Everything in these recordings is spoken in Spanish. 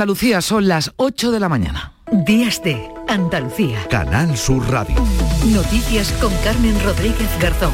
Andalucía son las 8 de la mañana. Días de Andalucía. Canal Sur Radio. Noticias con Carmen Rodríguez Garzón.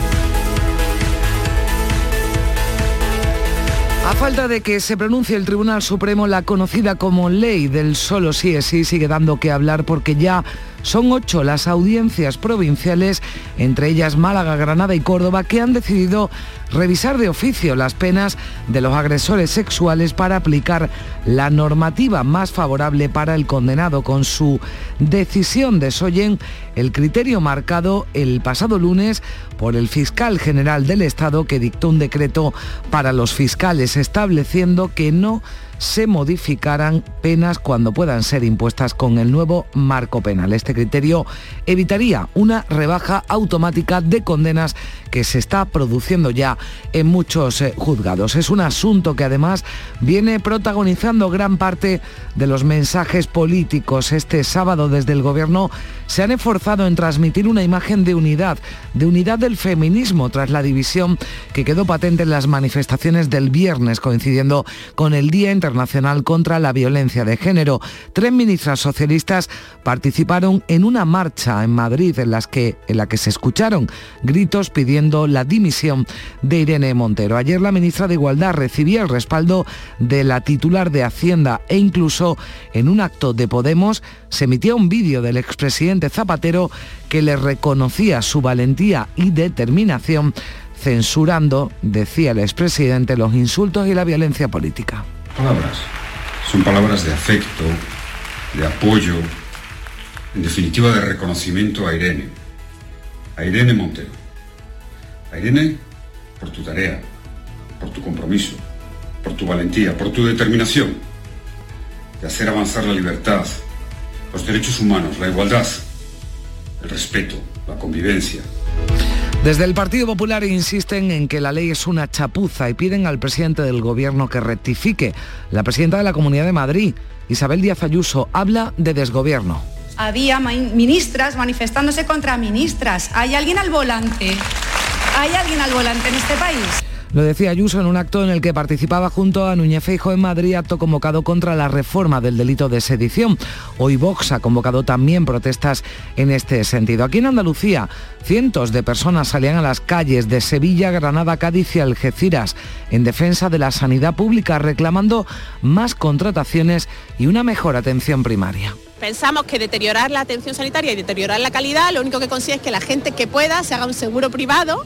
A falta de que se pronuncie el Tribunal Supremo, la conocida como ley del solo sí es sí sigue dando que hablar porque ya son ocho las audiencias provinciales, entre ellas Málaga, Granada y Córdoba, que han decidido revisar de oficio las penas de los agresores sexuales para aplicar la normativa más favorable para el condenado. Con su decisión desoyen el criterio marcado el pasado lunes por el fiscal general del Estado que dictó un decreto para los fiscales estableciendo que no se modificarán penas cuando puedan ser impuestas con el nuevo marco penal. Este criterio evitaría una rebaja automática de condenas que se está produciendo ya en muchos eh, juzgados. Es un asunto que además viene protagonizando gran parte de los mensajes políticos. Este sábado desde el Gobierno se han esforzado en transmitir una imagen de unidad, de unidad del feminismo tras la división que quedó patente en las manifestaciones del viernes coincidiendo con el Día Internacional contra la Violencia de Género. Tres ministras socialistas participaron en una marcha en Madrid en, las que, en la que se escucharon gritos pidiendo la dimisión de Irene Montero. Ayer la ministra de Igualdad recibía el respaldo de la titular de Hacienda e incluso en un acto de Podemos se emitía un vídeo del expresidente Zapatero que le reconocía su valentía y determinación censurando, decía el expresidente, los insultos y la violencia política. Palabras. Son palabras de afecto, de apoyo, en definitiva de reconocimiento a Irene, a Irene Montero. A Irene por tu tarea, por tu compromiso, por tu valentía, por tu determinación de hacer avanzar la libertad, los derechos humanos, la igualdad, el respeto, la convivencia. Desde el Partido Popular insisten en que la ley es una chapuza y piden al presidente del Gobierno que rectifique. La presidenta de la Comunidad de Madrid, Isabel Díaz Ayuso, habla de desgobierno. Había ministras manifestándose contra ministras. ¿Hay alguien al volante? ¿Hay alguien al volante en este país? Lo decía Ayuso en un acto en el que participaba junto a Núñez Feijo en Madrid, acto convocado contra la reforma del delito de sedición. Hoy Vox ha convocado también protestas en este sentido. Aquí en Andalucía, cientos de personas salían a las calles de Sevilla, Granada, Cádiz y Algeciras en defensa de la sanidad pública, reclamando más contrataciones y una mejor atención primaria. Pensamos que deteriorar la atención sanitaria y deteriorar la calidad lo único que consigue es que la gente que pueda se haga un seguro privado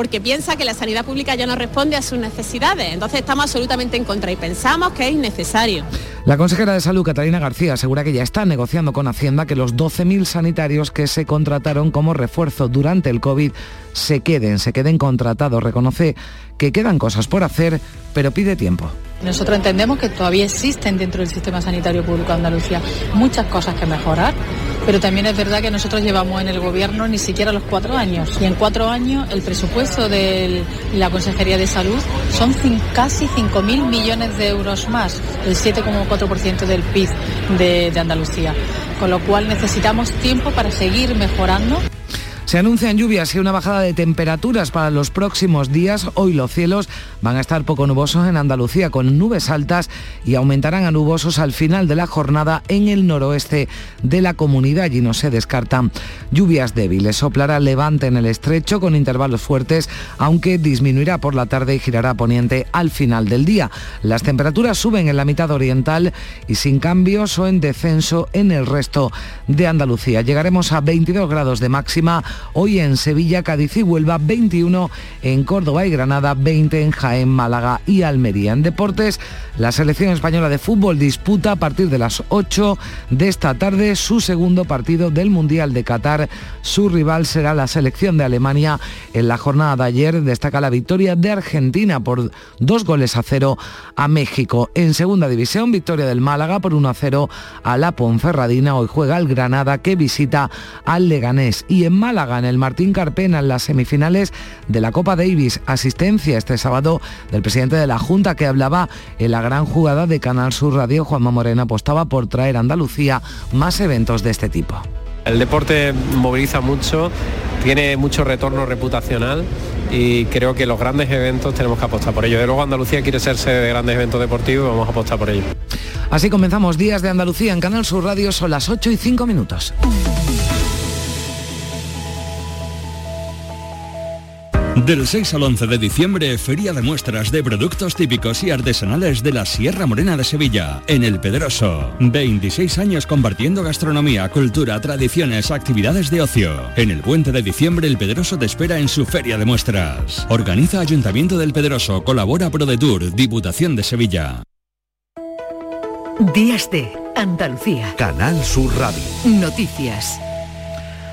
porque piensa que la sanidad pública ya no responde a sus necesidades. Entonces estamos absolutamente en contra y pensamos que es innecesario. La consejera de Salud, Catalina García, asegura que ya está negociando con Hacienda que los 12.000 sanitarios que se contrataron como refuerzo durante el COVID se queden, se queden contratados. Reconoce que quedan cosas por hacer, pero pide tiempo. Nosotros entendemos que todavía existen dentro del sistema sanitario público de Andalucía muchas cosas que mejorar, pero también es verdad que nosotros llevamos en el gobierno ni siquiera los cuatro años. Y en cuatro años el presupuesto de la Consejería de Salud son casi 5.000 millones de euros más, el 7,4% del PIB de, de Andalucía. Con lo cual necesitamos tiempo para seguir mejorando. Se anuncian lluvias y una bajada de temperaturas para los próximos días. Hoy los cielos van a estar poco nubosos en Andalucía con nubes altas y aumentarán a nubosos al final de la jornada en el noroeste de la comunidad y no se descartan lluvias débiles. Soplará levante en el estrecho con intervalos fuertes, aunque disminuirá por la tarde y girará poniente al final del día. Las temperaturas suben en la mitad oriental y sin cambios o en descenso en el resto de Andalucía. Llegaremos a 22 grados de máxima Hoy en Sevilla, Cádiz y Huelva 21, en Córdoba y Granada 20, en Jaén, Málaga y Almería. En deportes, la selección española de fútbol disputa a partir de las 8 de esta tarde su segundo partido del Mundial de Qatar. Su rival será la selección de Alemania. En la jornada de ayer destaca la victoria de Argentina por dos goles a cero a México. En segunda división, victoria del Málaga por 1 a 0 a la Ponferradina. Hoy juega el Granada que visita al Leganés. Y en Málaga en el Martín Carpena en las semifinales de la Copa Davis. Asistencia este sábado del presidente de la Junta que hablaba en la gran jugada de Canal Sur Radio. Juanma Morena apostaba por traer a Andalucía más eventos de este tipo. El deporte moviliza mucho, tiene mucho retorno reputacional y creo que los grandes eventos tenemos que apostar por ello. De luego Andalucía quiere ser sede de grandes eventos deportivos y vamos a apostar por ello. Así comenzamos Días de Andalucía en Canal Sur Radio, son las 8 y 5 minutos. Del 6 al 11 de diciembre, Feria de Muestras de Productos Típicos y Artesanales de la Sierra Morena de Sevilla, en El Pedroso. 26 años compartiendo gastronomía, cultura, tradiciones, actividades de ocio. En el puente de diciembre, El Pedroso te espera en su Feria de Muestras. Organiza Ayuntamiento del Pedroso, colabora ProDetour, Diputación de Sevilla. Días de Andalucía. Canal Sur Radio. Noticias.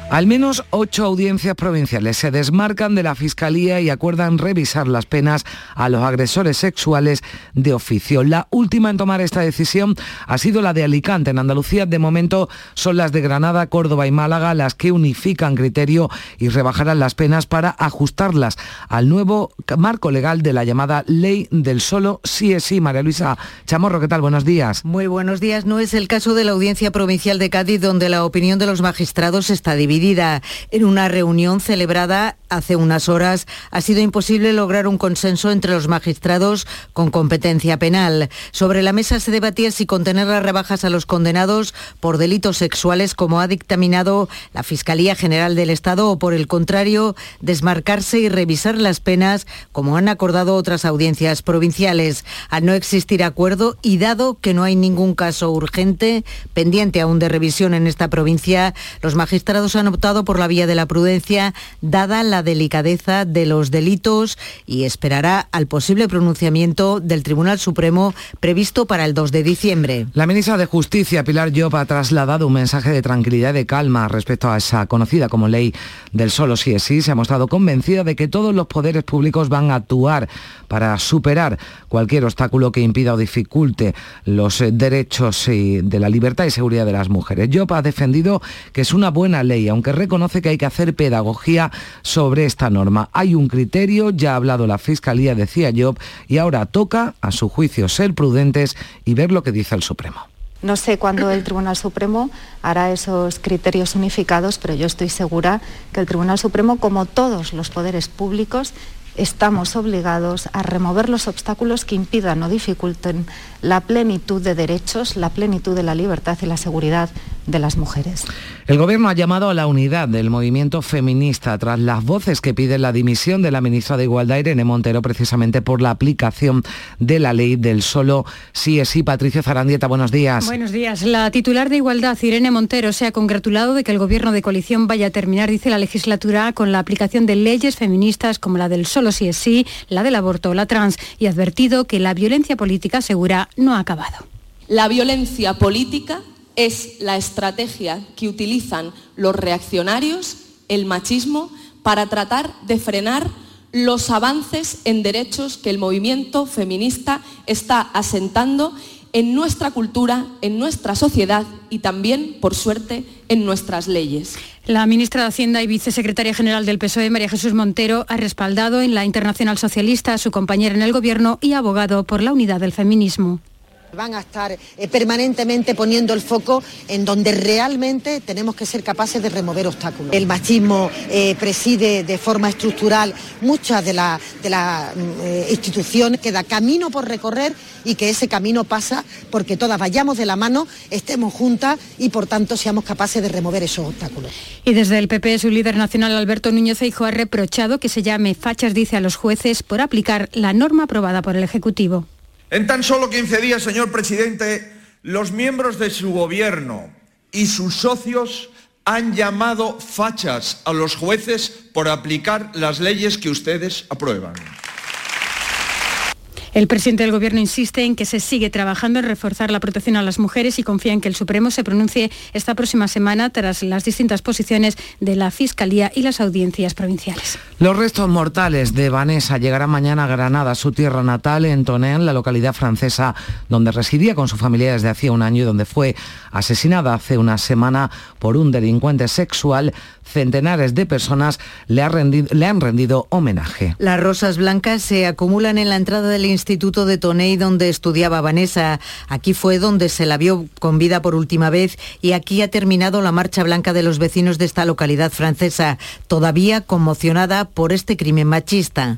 Al menos ocho audiencias provinciales se desmarcan de la Fiscalía y acuerdan revisar las penas a los agresores sexuales de oficio. La última en tomar esta decisión ha sido la de Alicante. En Andalucía, de momento, son las de Granada, Córdoba y Málaga las que unifican criterio y rebajarán las penas para ajustarlas al nuevo marco legal de la llamada Ley del Solo Sí es Sí. María Luisa Chamorro, ¿qué tal? Buenos días. Muy buenos días. No es el caso de la Audiencia Provincial de Cádiz, donde la opinión de los magistrados está dividida en una reunión celebrada hace unas horas ha sido imposible lograr un consenso entre los magistrados con competencia penal. Sobre la mesa se debatía si contener las rebajas a los condenados por delitos sexuales como ha dictaminado la Fiscalía General del Estado o por el contrario desmarcarse y revisar las penas como han acordado otras audiencias provinciales. Al no existir acuerdo y dado que no hay ningún caso urgente pendiente aún de revisión en esta provincia, los magistrados han optado por la vía de la prudencia, dada la delicadeza de los delitos y esperará al posible pronunciamiento del Tribunal Supremo previsto para el 2 de diciembre. La ministra de Justicia, Pilar Llop, ha trasladado un mensaje de tranquilidad y de calma respecto a esa conocida como ley del solo sí es sí. Se ha mostrado convencida de que todos los poderes públicos van a actuar para superar cualquier obstáculo que impida o dificulte los eh, derechos de la libertad y seguridad de las mujeres. Llop ha defendido que es una buena ley, aunque reconoce que hay que hacer pedagogía sobre esta norma. Hay un criterio, ya ha hablado la Fiscalía, decía Job, y ahora toca, a su juicio, ser prudentes y ver lo que dice el Supremo. No sé cuándo el Tribunal Supremo hará esos criterios unificados, pero yo estoy segura que el Tribunal Supremo, como todos los poderes públicos, estamos obligados a remover los obstáculos que impidan o dificulten la plenitud de derechos, la plenitud de la libertad y la seguridad de las mujeres. El Gobierno ha llamado a la unidad del movimiento feminista tras las voces que piden la dimisión de la ministra de Igualdad, Irene Montero, precisamente por la aplicación de la ley del solo sí es sí. Patricia Zarandieta, buenos días. Buenos días. La titular de Igualdad, Irene Montero, se ha congratulado de que el Gobierno de coalición vaya a terminar, dice la legislatura, con la aplicación de leyes feministas como la del solo sí es sí, la del aborto o la trans, y ha advertido que la violencia política segura no ha acabado. La violencia política es la estrategia que utilizan los reaccionarios, el machismo, para tratar de frenar los avances en derechos que el movimiento feminista está asentando en nuestra cultura, en nuestra sociedad y también, por suerte, en nuestras leyes. La ministra de Hacienda y vicesecretaria general del PSOE, María Jesús Montero, ha respaldado en la Internacional Socialista a su compañera en el Gobierno y abogado por la unidad del feminismo. Van a estar eh, permanentemente poniendo el foco en donde realmente tenemos que ser capaces de remover obstáculos. El machismo eh, preside de forma estructural muchas de las de mm, eh, instituciones, queda camino por recorrer y que ese camino pasa porque todas vayamos de la mano, estemos juntas y por tanto seamos capaces de remover esos obstáculos. Y desde el PP, su líder nacional Alberto Núñez Feijóo ha reprochado que se llame fachas, dice a los jueces, por aplicar la norma aprobada por el Ejecutivo. En tan solo 15 días, señor presidente, los miembros de su gobierno y sus socios han llamado fachas a los jueces por aplicar las leyes que ustedes aprueban. El presidente del Gobierno insiste en que se sigue trabajando en reforzar la protección a las mujeres y confía en que el Supremo se pronuncie esta próxima semana tras las distintas posiciones de la Fiscalía y las audiencias provinciales. Los restos mortales de Vanessa llegarán mañana a Granada, su tierra natal, en Tonén, la localidad francesa donde residía con su familia desde hacía un año y donde fue asesinada hace una semana por un delincuente sexual centenares de personas le, han rendido homenaje. Las rosas blancas se acumulan en la entrada del instituto instituto de Toney donde estudiaba Vanessa. Aquí fue donde se la vio con vida por última vez y aquí ha terminado la marcha blanca de los vecinos de esta localidad francesa, todavía conmocionada por este crimen machista.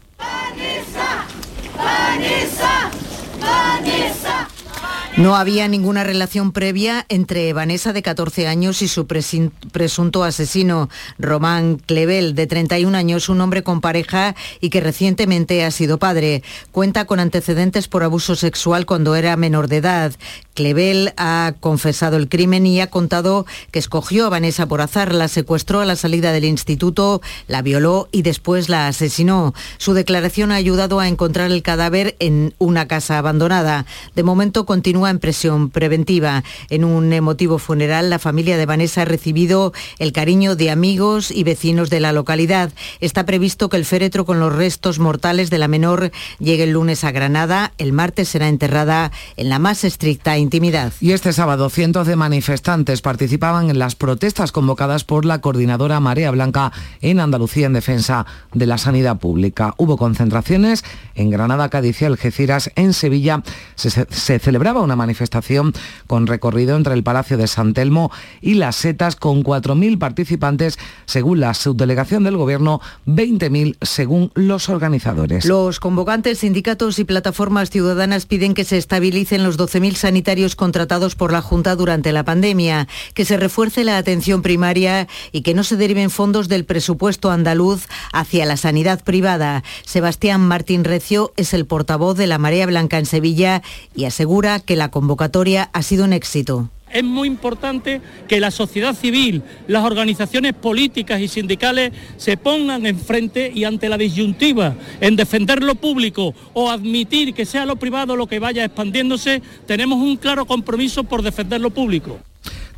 No había ninguna relación previa entre Vanessa, de 14 años, y su presunto asesino, Román Clevel, de 31 años, un hombre con pareja y que recientemente ha sido padre. Cuenta con antecedentes por abuso sexual cuando era menor de edad. Clevel ha confesado el crimen y ha contado que escogió a Vanessa por azar, la secuestró a la salida del instituto, la violó y después la asesinó. Su declaración ha ayudado a encontrar el cadáver en una casa abandonada. De momento continúa en presión preventiva. En un emotivo funeral, la familia de Vanessa ha recibido el cariño de amigos y vecinos de la localidad. Está previsto que el féretro con los restos mortales de la menor llegue el lunes a Granada. El martes será enterrada en la más estricta intimidad. Y este sábado, cientos de manifestantes participaban en las protestas convocadas por la coordinadora Marea Blanca en Andalucía en defensa de la sanidad pública. Hubo concentraciones en Granada, Cádiz y Algeciras. En Sevilla se, se celebraba una manifestación con recorrido entre el Palacio de San Telmo y las setas con 4.000 participantes según la subdelegación del Gobierno, 20.000 según los organizadores. Los convocantes, sindicatos y plataformas ciudadanas piden que se estabilicen los 12.000 sanitarios contratados por la Junta durante la pandemia, que se refuerce la atención primaria y que no se deriven fondos del presupuesto andaluz hacia la sanidad privada. Sebastián Martín Recio es el portavoz de la Marea Blanca en Sevilla y asegura que la convocatoria ha sido un éxito. Es muy importante que la sociedad civil, las organizaciones políticas y sindicales se pongan enfrente y ante la disyuntiva en defender lo público o admitir que sea lo privado lo que vaya expandiéndose, tenemos un claro compromiso por defender lo público.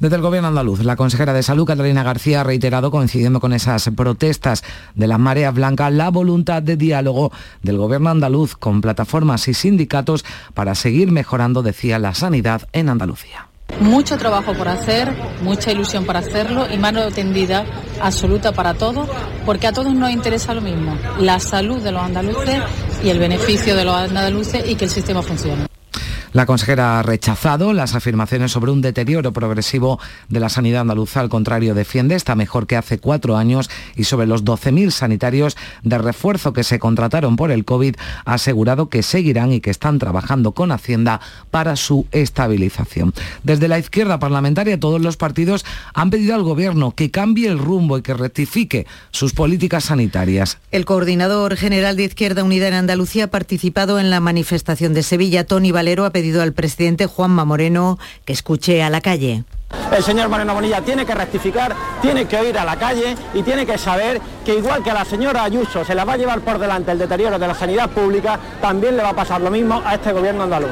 Desde el Gobierno andaluz, la consejera de Salud, Catalina García, ha reiterado, coincidiendo con esas protestas de las mareas blancas, la voluntad de diálogo del Gobierno andaluz con plataformas y sindicatos para seguir mejorando, decía, la sanidad en Andalucía. Mucho trabajo por hacer, mucha ilusión para hacerlo y mano tendida absoluta para todos, porque a todos nos interesa lo mismo, la salud de los andaluces y el beneficio de los andaluces y que el sistema funcione. La consejera ha rechazado las afirmaciones sobre un deterioro progresivo de la sanidad andaluza. Al contrario, defiende, está mejor que hace cuatro años y sobre los 12.000 sanitarios de refuerzo que se contrataron por el COVID, ha asegurado que seguirán y que están trabajando con Hacienda para su estabilización. Desde la izquierda parlamentaria, todos los partidos han pedido al Gobierno que cambie el rumbo y que rectifique sus políticas sanitarias. El coordinador general de Izquierda Unida en Andalucía ha participado en la manifestación de Sevilla. Tony Valero ha pedido al presidente Juanma Moreno que escuche a la calle. El señor Moreno Bonilla tiene que rectificar, tiene que ir a la calle y tiene que saber que igual que a la señora Ayuso se la va a llevar por delante el deterioro de la sanidad pública, también le va a pasar lo mismo a este gobierno andaluz.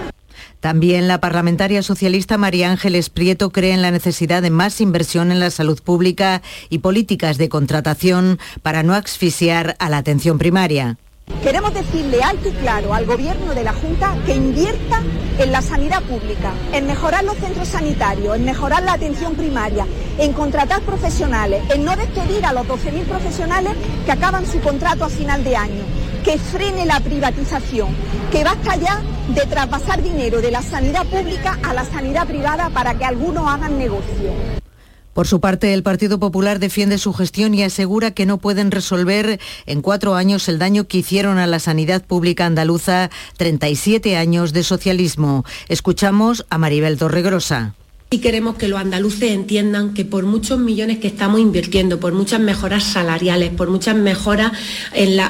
También la parlamentaria socialista María Ángeles Prieto cree en la necesidad de más inversión en la salud pública y políticas de contratación para no asfixiar a la atención primaria. Queremos decirle alto y claro al Gobierno de la Junta que invierta en la sanidad pública, en mejorar los centros sanitarios, en mejorar la atención primaria, en contratar profesionales, en no despedir a los 12.000 profesionales que acaban su contrato a final de año, que frene la privatización, que basta ya de traspasar dinero de la sanidad pública a la sanidad privada para que algunos hagan negocio. Por su parte, el Partido Popular defiende su gestión y asegura que no pueden resolver en cuatro años el daño que hicieron a la sanidad pública andaluza 37 años de socialismo. Escuchamos a Maribel Torregrosa. Y queremos que los andaluces entiendan que por muchos millones que estamos invirtiendo, por muchas mejoras salariales, por muchas mejoras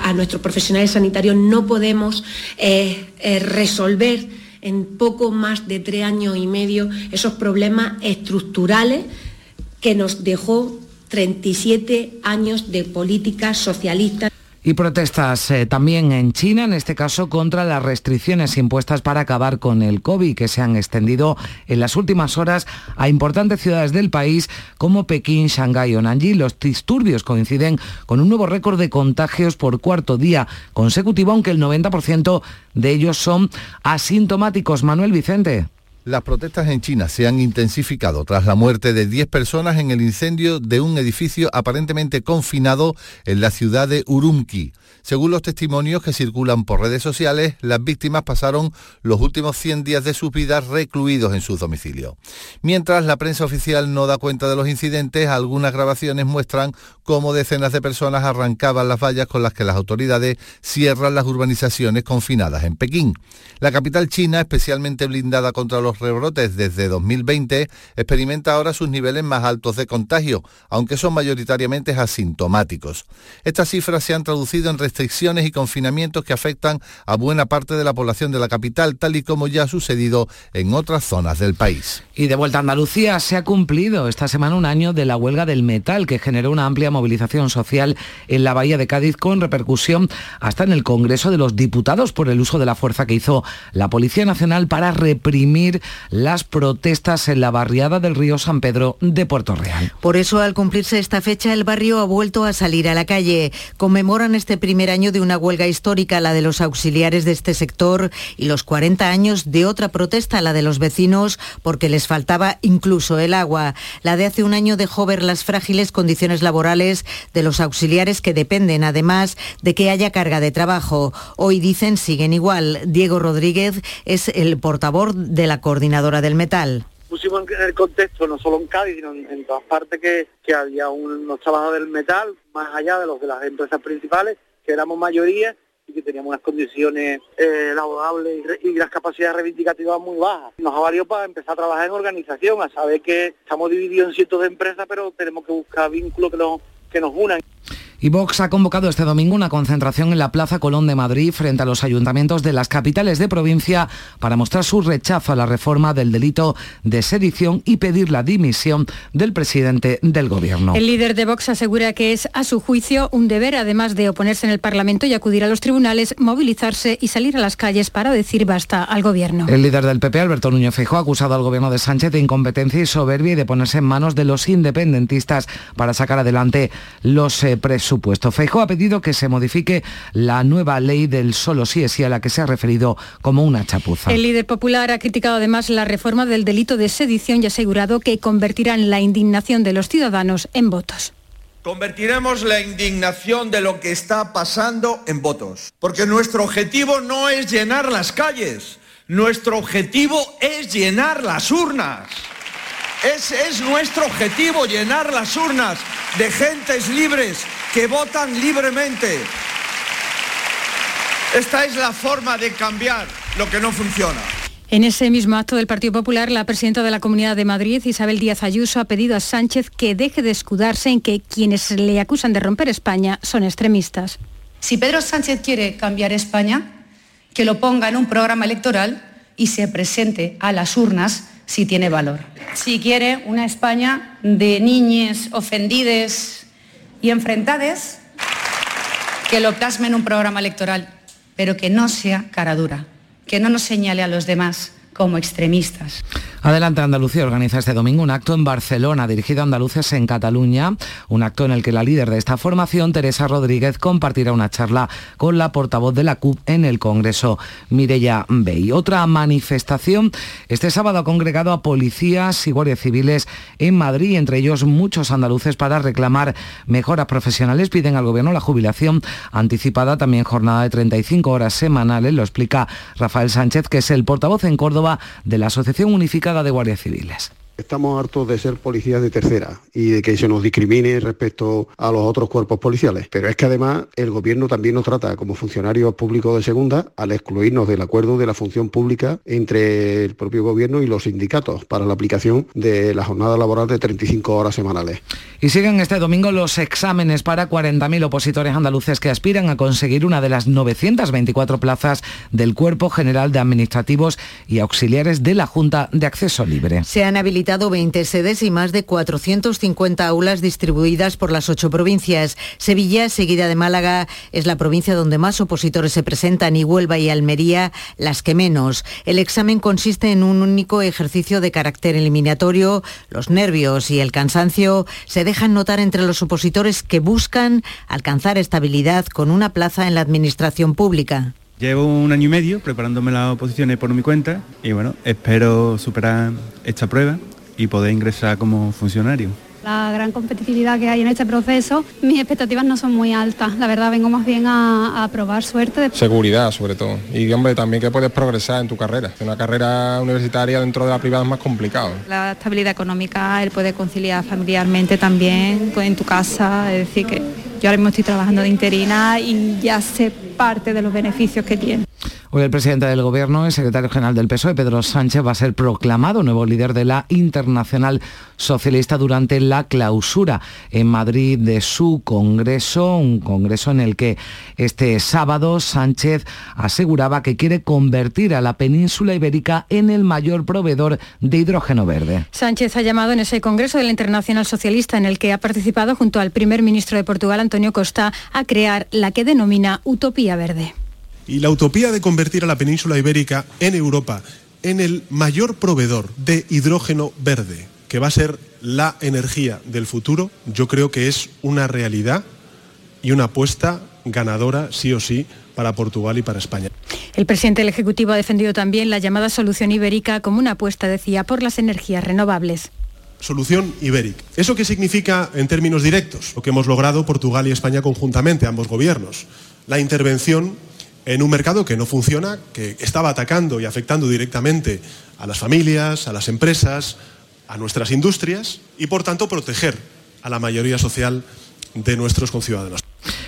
a nuestros profesionales sanitarios, no podemos eh, eh, resolver en poco más de tres años y medio esos problemas estructurales que nos dejó 37 años de política socialista. Y protestas eh, también en China, en este caso contra las restricciones impuestas para acabar con el COVID, que se han extendido en las últimas horas a importantes ciudades del país como Pekín, Shanghái o Nanjing. Los disturbios coinciden con un nuevo récord de contagios por cuarto día consecutivo, aunque el 90% de ellos son asintomáticos. Manuel Vicente. Las protestas en China se han intensificado tras la muerte de 10 personas en el incendio de un edificio aparentemente confinado en la ciudad de Urumqi. Según los testimonios que circulan por redes sociales, las víctimas pasaron los últimos 100 días de sus vidas recluidos en sus domicilios. Mientras la prensa oficial no da cuenta de los incidentes, algunas grabaciones muestran cómo decenas de personas arrancaban las vallas con las que las autoridades cierran las urbanizaciones confinadas en Pekín. La capital china, especialmente blindada contra los rebrotes desde 2020, experimenta ahora sus niveles más altos de contagio, aunque son mayoritariamente asintomáticos. Estas cifras se han traducido en restricciones y confinamientos que afectan a buena parte de la población de la capital, tal y como ya ha sucedido en otras zonas del país. Y de vuelta a Andalucía se ha cumplido esta semana un año de la huelga del metal que generó una amplia movilización social en la bahía de Cádiz con repercusión hasta en el Congreso de los Diputados por el uso de la fuerza que hizo la Policía Nacional para reprimir las protestas en la barriada del río San Pedro de Puerto Real. Por eso al cumplirse esta fecha el barrio ha vuelto a salir a la calle. Conmemoran este primer año de una huelga histórica, la de los auxiliares de este sector, y los 40 años de otra protesta, la de los vecinos, porque les faltaba incluso el agua. La de hace un año dejó ver las frágiles condiciones laborales de los auxiliares que dependen, además, de que haya carga de trabajo. Hoy dicen siguen igual. Diego Rodríguez es el portavoz de la coordinadora del metal pusimos en el contexto, no solo en Cádiz, sino en, todas partes, que, que había unos trabajadores del metal, más allá de los de las empresas principales, que éramos mayoría y que teníamos unas condiciones eh, y, las capacidades reivindicativas muy bajas. Nos ha valido para empezar a trabajar en organización, a saber que estamos divididos en cientos de empresas, pero tenemos que buscar vínculos que nos, que nos unan. Y Vox ha convocado este domingo una concentración en la Plaza Colón de Madrid frente a los ayuntamientos de las capitales de provincia para mostrar su rechazo a la reforma del delito de sedición y pedir la dimisión del presidente del gobierno. El líder de Vox asegura que es, a su juicio, un deber, además de oponerse en el Parlamento y acudir a los tribunales, movilizarse y salir a las calles para decir basta al gobierno. El líder del PP, Alberto Núñez Feijóo, ha acusado al gobierno de Sánchez de incompetencia y soberbia y de ponerse en manos de los independentistas para sacar adelante los eh, presupuestos supuesto. Feijóo ha pedido que se modifique la nueva ley del solo sí es sí a la que se ha referido como una chapuza. El líder popular ha criticado además la reforma del delito de sedición y ha asegurado que convertirán la indignación de los ciudadanos en votos. Convertiremos la indignación de lo que está pasando en votos. Porque nuestro objetivo no es llenar las calles, nuestro objetivo es llenar las urnas. Ese es nuestro objetivo, llenar las urnas de gentes libres que votan libremente. Esta es la forma de cambiar lo que no funciona. En ese mismo acto del Partido Popular, la presidenta de la Comunidad de Madrid, Isabel Díaz Ayuso, ha pedido a Sánchez que deje de escudarse en que quienes le acusan de romper España son extremistas. Si Pedro Sánchez quiere cambiar España, que lo ponga en un programa electoral y se presente a las urnas si tiene valor. Si quiere una España de niñes ofendides, y enfrentades que lo plasme en un programa electoral, pero que no sea cara dura, que no nos señale a los demás como extremistas. Adelante Andalucía organiza este domingo un acto en Barcelona dirigido a andaluces en Cataluña, un acto en el que la líder de esta formación, Teresa Rodríguez, compartirá una charla con la portavoz de la CUP en el Congreso, Mireya Bey. Otra manifestación este sábado ha congregado a policías y guardias civiles en Madrid, entre ellos muchos andaluces para reclamar mejoras profesionales. Piden al gobierno la jubilación anticipada, también jornada de 35 horas semanales, lo explica Rafael Sánchez, que es el portavoz en Córdoba de la Asociación Unificada de Guardias Civiles. Estamos hartos de ser policías de tercera y de que se nos discrimine respecto a los otros cuerpos policiales. Pero es que además el gobierno también nos trata como funcionarios públicos de segunda al excluirnos del acuerdo de la función pública entre el propio gobierno y los sindicatos para la aplicación de la jornada laboral de 35 horas semanales. Y siguen este domingo los exámenes para 40.000 opositores andaluces que aspiran a conseguir una de las 924 plazas del Cuerpo General de Administrativos y Auxiliares de la Junta de Acceso Libre. Se han habilitado 20 sedes y más de 450 aulas distribuidas por las ocho provincias. Sevilla, seguida de Málaga, es la provincia donde más opositores se presentan y Huelva y Almería las que menos. El examen consiste en un único ejercicio de carácter eliminatorio. Los nervios y el cansancio se dejan notar entre los opositores que buscan alcanzar estabilidad con una plaza en la administración pública. Llevo un año y medio preparándome las oposiciones por mi cuenta y bueno, espero superar esta prueba y poder ingresar como funcionario. La gran competitividad que hay en este proceso, mis expectativas no son muy altas. La verdad, vengo más bien a, a probar suerte. Seguridad, sobre todo. Y, hombre, también que puedes progresar en tu carrera. Una carrera universitaria dentro de la privada es más complicado. La estabilidad económica, el poder conciliar familiarmente también en tu casa. Es decir, que yo ahora mismo estoy trabajando de interina y ya sé parte de los beneficios que tiene. Hoy el presidente del Gobierno, el secretario general del PSOE, Pedro Sánchez, va a ser proclamado nuevo líder de la Internacional Socialista durante la clausura en Madrid de su Congreso, un Congreso en el que este sábado Sánchez aseguraba que quiere convertir a la península ibérica en el mayor proveedor de hidrógeno verde. Sánchez ha llamado en ese Congreso de la Internacional Socialista en el que ha participado junto al primer ministro de Portugal, Antonio Costa, a crear la que denomina Utopía Verde. Y la utopía de convertir a la península ibérica en Europa en el mayor proveedor de hidrógeno verde, que va a ser la energía del futuro, yo creo que es una realidad y una apuesta ganadora, sí o sí, para Portugal y para España. El presidente del Ejecutivo ha defendido también la llamada solución ibérica como una apuesta, decía, por las energías renovables. Solución ibérica. ¿Eso qué significa en términos directos? Lo que hemos logrado Portugal y España conjuntamente, ambos gobiernos. La intervención en un mercado que no funciona, que estaba atacando y afectando directamente a las familias, a las empresas, a nuestras industrias y por tanto proteger a la mayoría social de nuestros conciudadanos.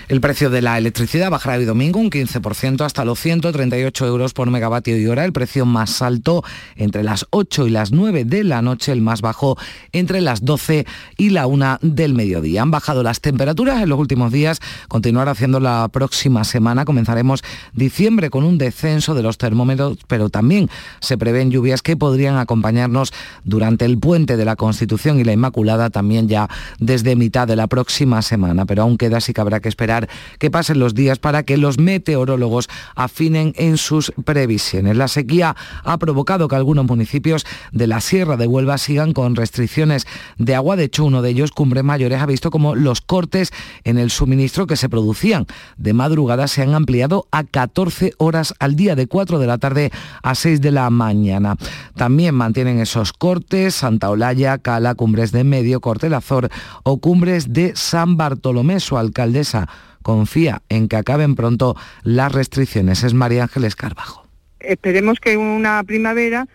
El precio de la electricidad bajará hoy domingo un 15% hasta los 138 euros por megavatio y hora, el precio más alto entre las 8 y las 9 de la noche, el más bajo entre las 12 y la 1 del mediodía. Han bajado las temperaturas en los últimos días, continuar haciendo la próxima semana. Comenzaremos diciembre con un descenso de los termómetros, pero también se prevén lluvias que podrían acompañarnos durante el puente de la Constitución y la Inmaculada, también ya desde mitad de la próxima semana. Pero aún queda, sí que habrá que esperar que pasen los días para que los meteorólogos afinen en sus previsiones. La sequía ha provocado que algunos municipios de la Sierra de Huelva sigan con restricciones de agua. De hecho, uno de ellos, Cumbres Mayores, ha visto como los cortes en el suministro que se producían de madrugada se han ampliado a 14 horas al día, de 4 de la tarde a 6 de la mañana. También mantienen esos cortes Santa Olalla, Cala, Cumbres de Medio, Cortelazor o Cumbres de San Bartolomé. Su alcaldesa confía en que acaben pronto las restricciones. Es María Ángeles Carbajo. Esperemos que una primavera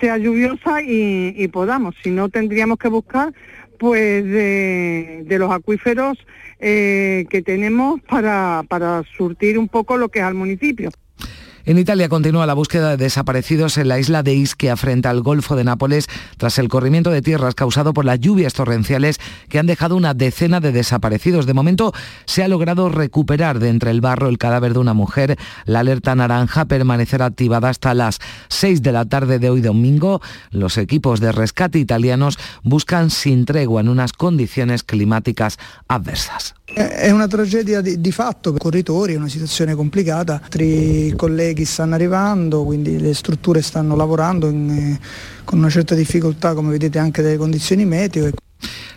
sea lluviosa y, podamos, si no tendríamos que buscar pues de, de los acuíferos eh, que tenemos para, para surtir un poco lo que es al municipio. En Italia continúa la búsqueda de desaparecidos en la isla de Ischia frente al Golfo de Nápoles tras el corrimiento de tierras causado por las lluvias torrenciales que han dejado una decena de desaparecidos. De momento se ha logrado recuperar de entre el barro el cadáver de una mujer. La alerta naranja permanecerá activada hasta las 6 de la tarde de hoy domingo. Los equipos de rescate italianos buscan sin tregua en unas condiciones climáticas adversas. È una tragedia di, di fatto per i corritori, è una situazione complicata, altri colleghi stanno arrivando, quindi le strutture stanno lavorando in, eh, con una certa difficoltà come vedete anche delle condizioni meteo.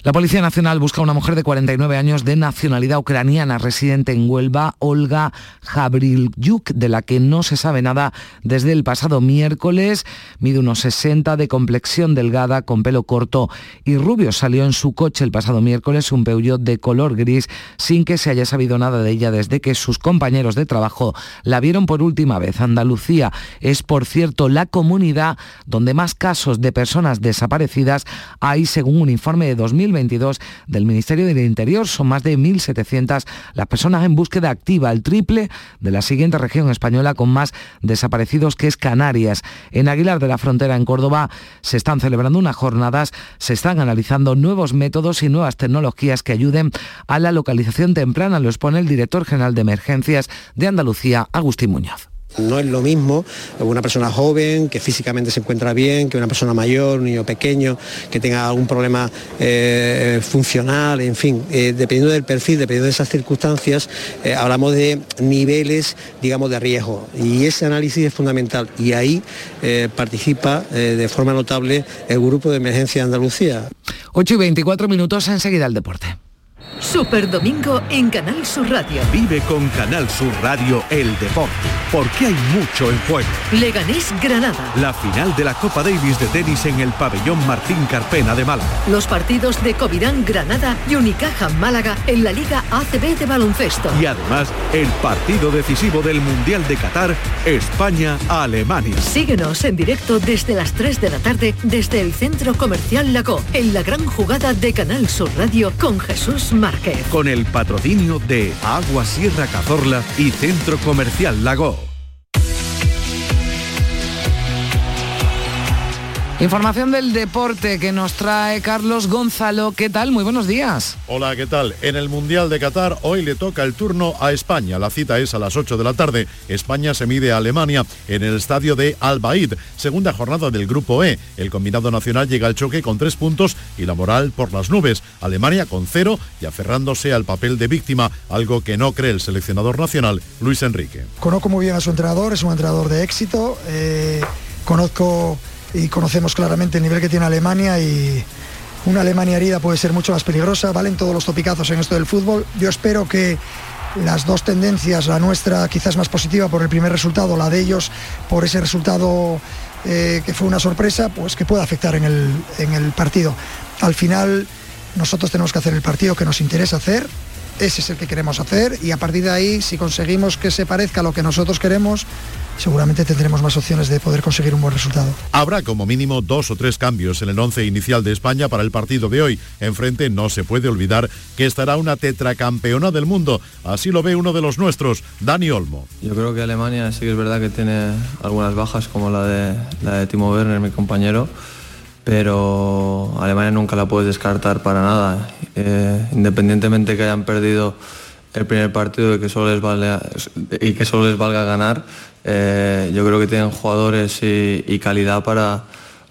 La Policía Nacional busca a una mujer de 49 años de nacionalidad ucraniana residente en Huelva, Olga Jabrilyuk, de la que no se sabe nada desde el pasado miércoles. Mide unos 60, de complexión delgada, con pelo corto y rubio. Salió en su coche el pasado miércoles un Peugeot de color gris sin que se haya sabido nada de ella desde que sus compañeros de trabajo la vieron por última vez. Andalucía es, por cierto, la comunidad donde más casos de personas desaparecidas hay, según un informe de 2022 del Ministerio del Interior. Son más de 1.700 las personas en búsqueda activa, el triple de la siguiente región española con más desaparecidos que es Canarias. En Aguilar de la Frontera, en Córdoba, se están celebrando unas jornadas, se están analizando nuevos métodos y nuevas tecnologías que ayuden a la localización temprana, lo expone el director general de emergencias de Andalucía, Agustín Muñoz. No es lo mismo una persona joven que físicamente se encuentra bien que una persona mayor, un niño pequeño, que tenga algún problema eh, funcional, en fin, eh, dependiendo del perfil, dependiendo de esas circunstancias, eh, hablamos de niveles, digamos, de riesgo. Y ese análisis es fundamental. Y ahí eh, participa eh, de forma notable el Grupo de Emergencia de Andalucía. 8 y 24 minutos, enseguida el deporte. Super Domingo en Canal Sur Radio. Vive con Canal Sur Radio el deporte. Porque hay mucho en juego. Leganés Granada. La final de la Copa Davis de tenis en el pabellón Martín Carpena de Málaga. Los partidos de Covirán Granada y Unicaja Málaga en la Liga ACB de baloncesto. Y además, el partido decisivo del Mundial de Qatar, España-Alemania. Síguenos en directo desde las 3 de la tarde desde el Centro Comercial Lago, en la gran jugada de Canal Sur Radio con Jesús Márquez. Con el patrocinio de Agua Sierra Cazorla y Centro Comercial Lago. Información del deporte que nos trae Carlos Gonzalo. ¿Qué tal? Muy buenos días. Hola, ¿qué tal? En el Mundial de Qatar hoy le toca el turno a España. La cita es a las 8 de la tarde. España se mide a Alemania en el estadio de Al Baid. Segunda jornada del Grupo E. El combinado nacional llega al choque con tres puntos y la moral por las nubes. Alemania con cero y aferrándose al papel de víctima, algo que no cree el seleccionador nacional Luis Enrique. Conozco muy bien a su entrenador, es un entrenador de éxito. Eh, conozco y conocemos claramente el nivel que tiene Alemania y una Alemania herida puede ser mucho más peligrosa, valen todos los topicazos en esto del fútbol. Yo espero que las dos tendencias, la nuestra quizás más positiva por el primer resultado, la de ellos por ese resultado eh, que fue una sorpresa, pues que pueda afectar en el, en el partido. Al final nosotros tenemos que hacer el partido que nos interesa hacer, ese es el que queremos hacer y a partir de ahí, si conseguimos que se parezca a lo que nosotros queremos, seguramente tendremos más opciones de poder conseguir un buen resultado. Habrá como mínimo dos o tres cambios en el once inicial de España para el partido de hoy. Enfrente no se puede olvidar que estará una tetracampeona del mundo. Así lo ve uno de los nuestros, Dani Olmo. Yo creo que Alemania sí que es verdad que tiene algunas bajas como la de, la de Timo Werner, mi compañero pero Alemania nunca la puedes descartar para nada. Eh, independientemente que hayan perdido el primer partido y que solo les valga, y que solo les valga ganar, eh, yo creo que tienen jugadores y calidad para,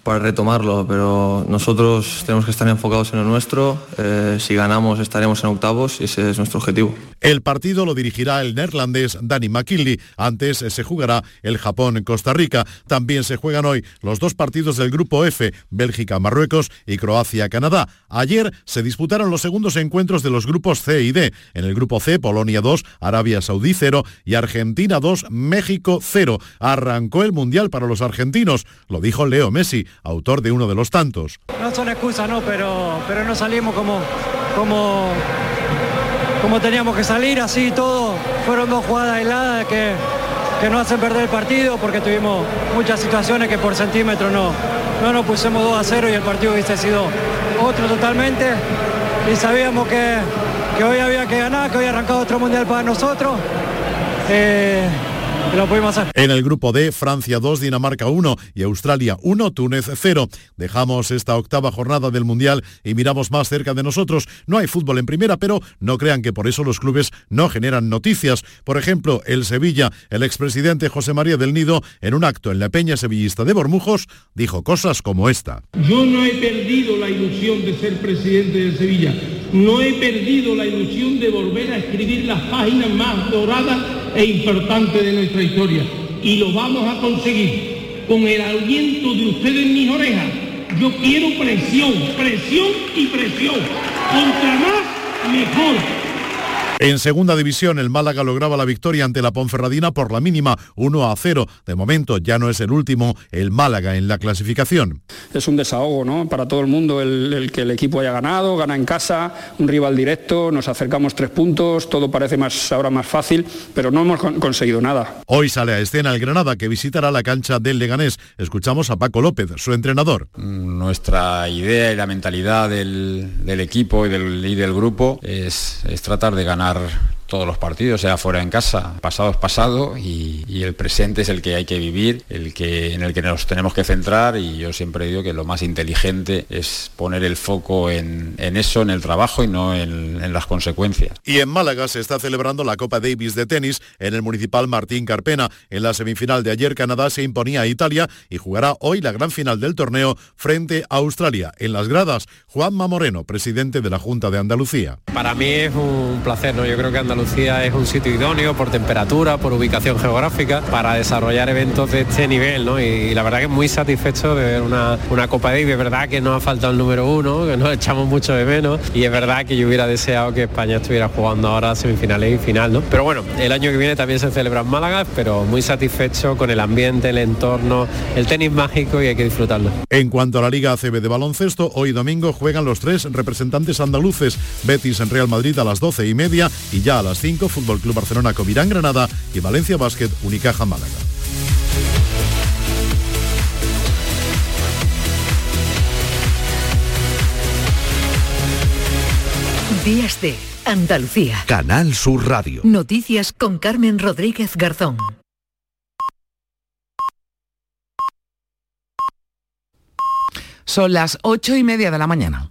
para retomarlo, pero nosotros tenemos que estar enfocados en lo nuestro. Eh, si ganamos estaremos en octavos y ese es nuestro objetivo. El partido lo dirigirá el neerlandés Danny McKinley. Antes se jugará el Japón-Costa Rica. También se juegan hoy los dos partidos del Grupo F, Bélgica-Marruecos y Croacia-Canadá. Ayer se disputaron los segundos encuentros de los grupos C y D. En el Grupo C, Polonia 2, Arabia Saudí 0 y Argentina 2, México 0. Arrancó el Mundial para los argentinos. Lo dijo Leo Messi autor de uno de los tantos. No son excusas, no, pero, pero no salimos como, como, como teníamos que salir, así todo. Fueron dos jugadas aisladas que, que no hacen perder el partido porque tuvimos muchas situaciones que por centímetro no, no nos pusimos 2 a 0 y el partido hubiese sido otro totalmente. Y sabíamos que, que hoy había que ganar, que hoy arrancado otro mundial para nosotros. Eh, lo pudimos hacer. En el grupo D, Francia 2, Dinamarca 1 y Australia 1, Túnez 0. Dejamos esta octava jornada del Mundial y miramos más cerca de nosotros. No hay fútbol en primera, pero no crean que por eso los clubes no generan noticias. Por ejemplo, el Sevilla, el expresidente José María del Nido, en un acto en la Peña Sevillista de Bormujos, dijo cosas como esta. Yo no he perdido la ilusión de ser presidente de Sevilla. No he perdido la ilusión de volver a escribir las páginas más doradas e importantes de nuestra historia. Y lo vamos a conseguir con el aliento de ustedes en mis orejas. Yo quiero presión, presión y presión. Contra más, mejor. En segunda división, el Málaga lograba la victoria ante la Ponferradina por la mínima 1 a 0. De momento ya no es el último el Málaga en la clasificación. Es un desahogo ¿no? para todo el mundo el, que el equipo haya ganado, gana en casa, un rival directo, nos acercamos tres puntos, todo parece más, ahora más fácil, pero no hemos conseguido nada. Hoy sale a escena el Granada que visitará la cancha del Leganés. Escuchamos a Paco López, su entrenador. Nuestra idea y la mentalidad del, equipo y del, y del grupo es, es tratar de ganar Mar todos los partidos, sea fuera en casa. Pasado es pasado y, el presente es el que hay que vivir, el que, en el que nos tenemos que centrar y yo siempre digo que lo más inteligente es poner el foco en, eso, en el trabajo y no en, en, las consecuencias. Y en Málaga se está celebrando la Copa Davis de tenis en el municipal Martín Carpena. En la semifinal de ayer Canadá se imponía a Italia y jugará hoy la gran final del torneo frente a Australia. En las gradas, Juanma Moreno, presidente de la Junta de Andalucía. Para mí es un placer, ¿no? Yo creo que Andalucía Andalucía es un sitio idóneo por temperatura, por ubicación geográfica, para desarrollar eventos de este nivel, ¿no? Y, la verdad que muy satisfecho de ver una, una Copa Davis. Es verdad que nos ha faltado el número uno, que nos echamos mucho de menos, y es verdad que yo hubiera deseado que España estuviera jugando ahora semifinales y final, ¿no? Pero bueno, el año que viene también se celebra en Málaga, pero muy satisfecho con el ambiente, el entorno, el tenis mágico y hay que disfrutarlo. En cuanto a la Liga ACB de baloncesto, hoy domingo juegan los tres representantes andaluces, Betis en Real Madrid a las 12 y media y ya las 5 Fútbol Club Barcelona Covirán Granada y Valencia Básquet Unicaja Málaga. Días de Andalucía. Canal Sur Radio. Noticias con Carmen Rodríguez Garzón. Son las ocho y media de la mañana.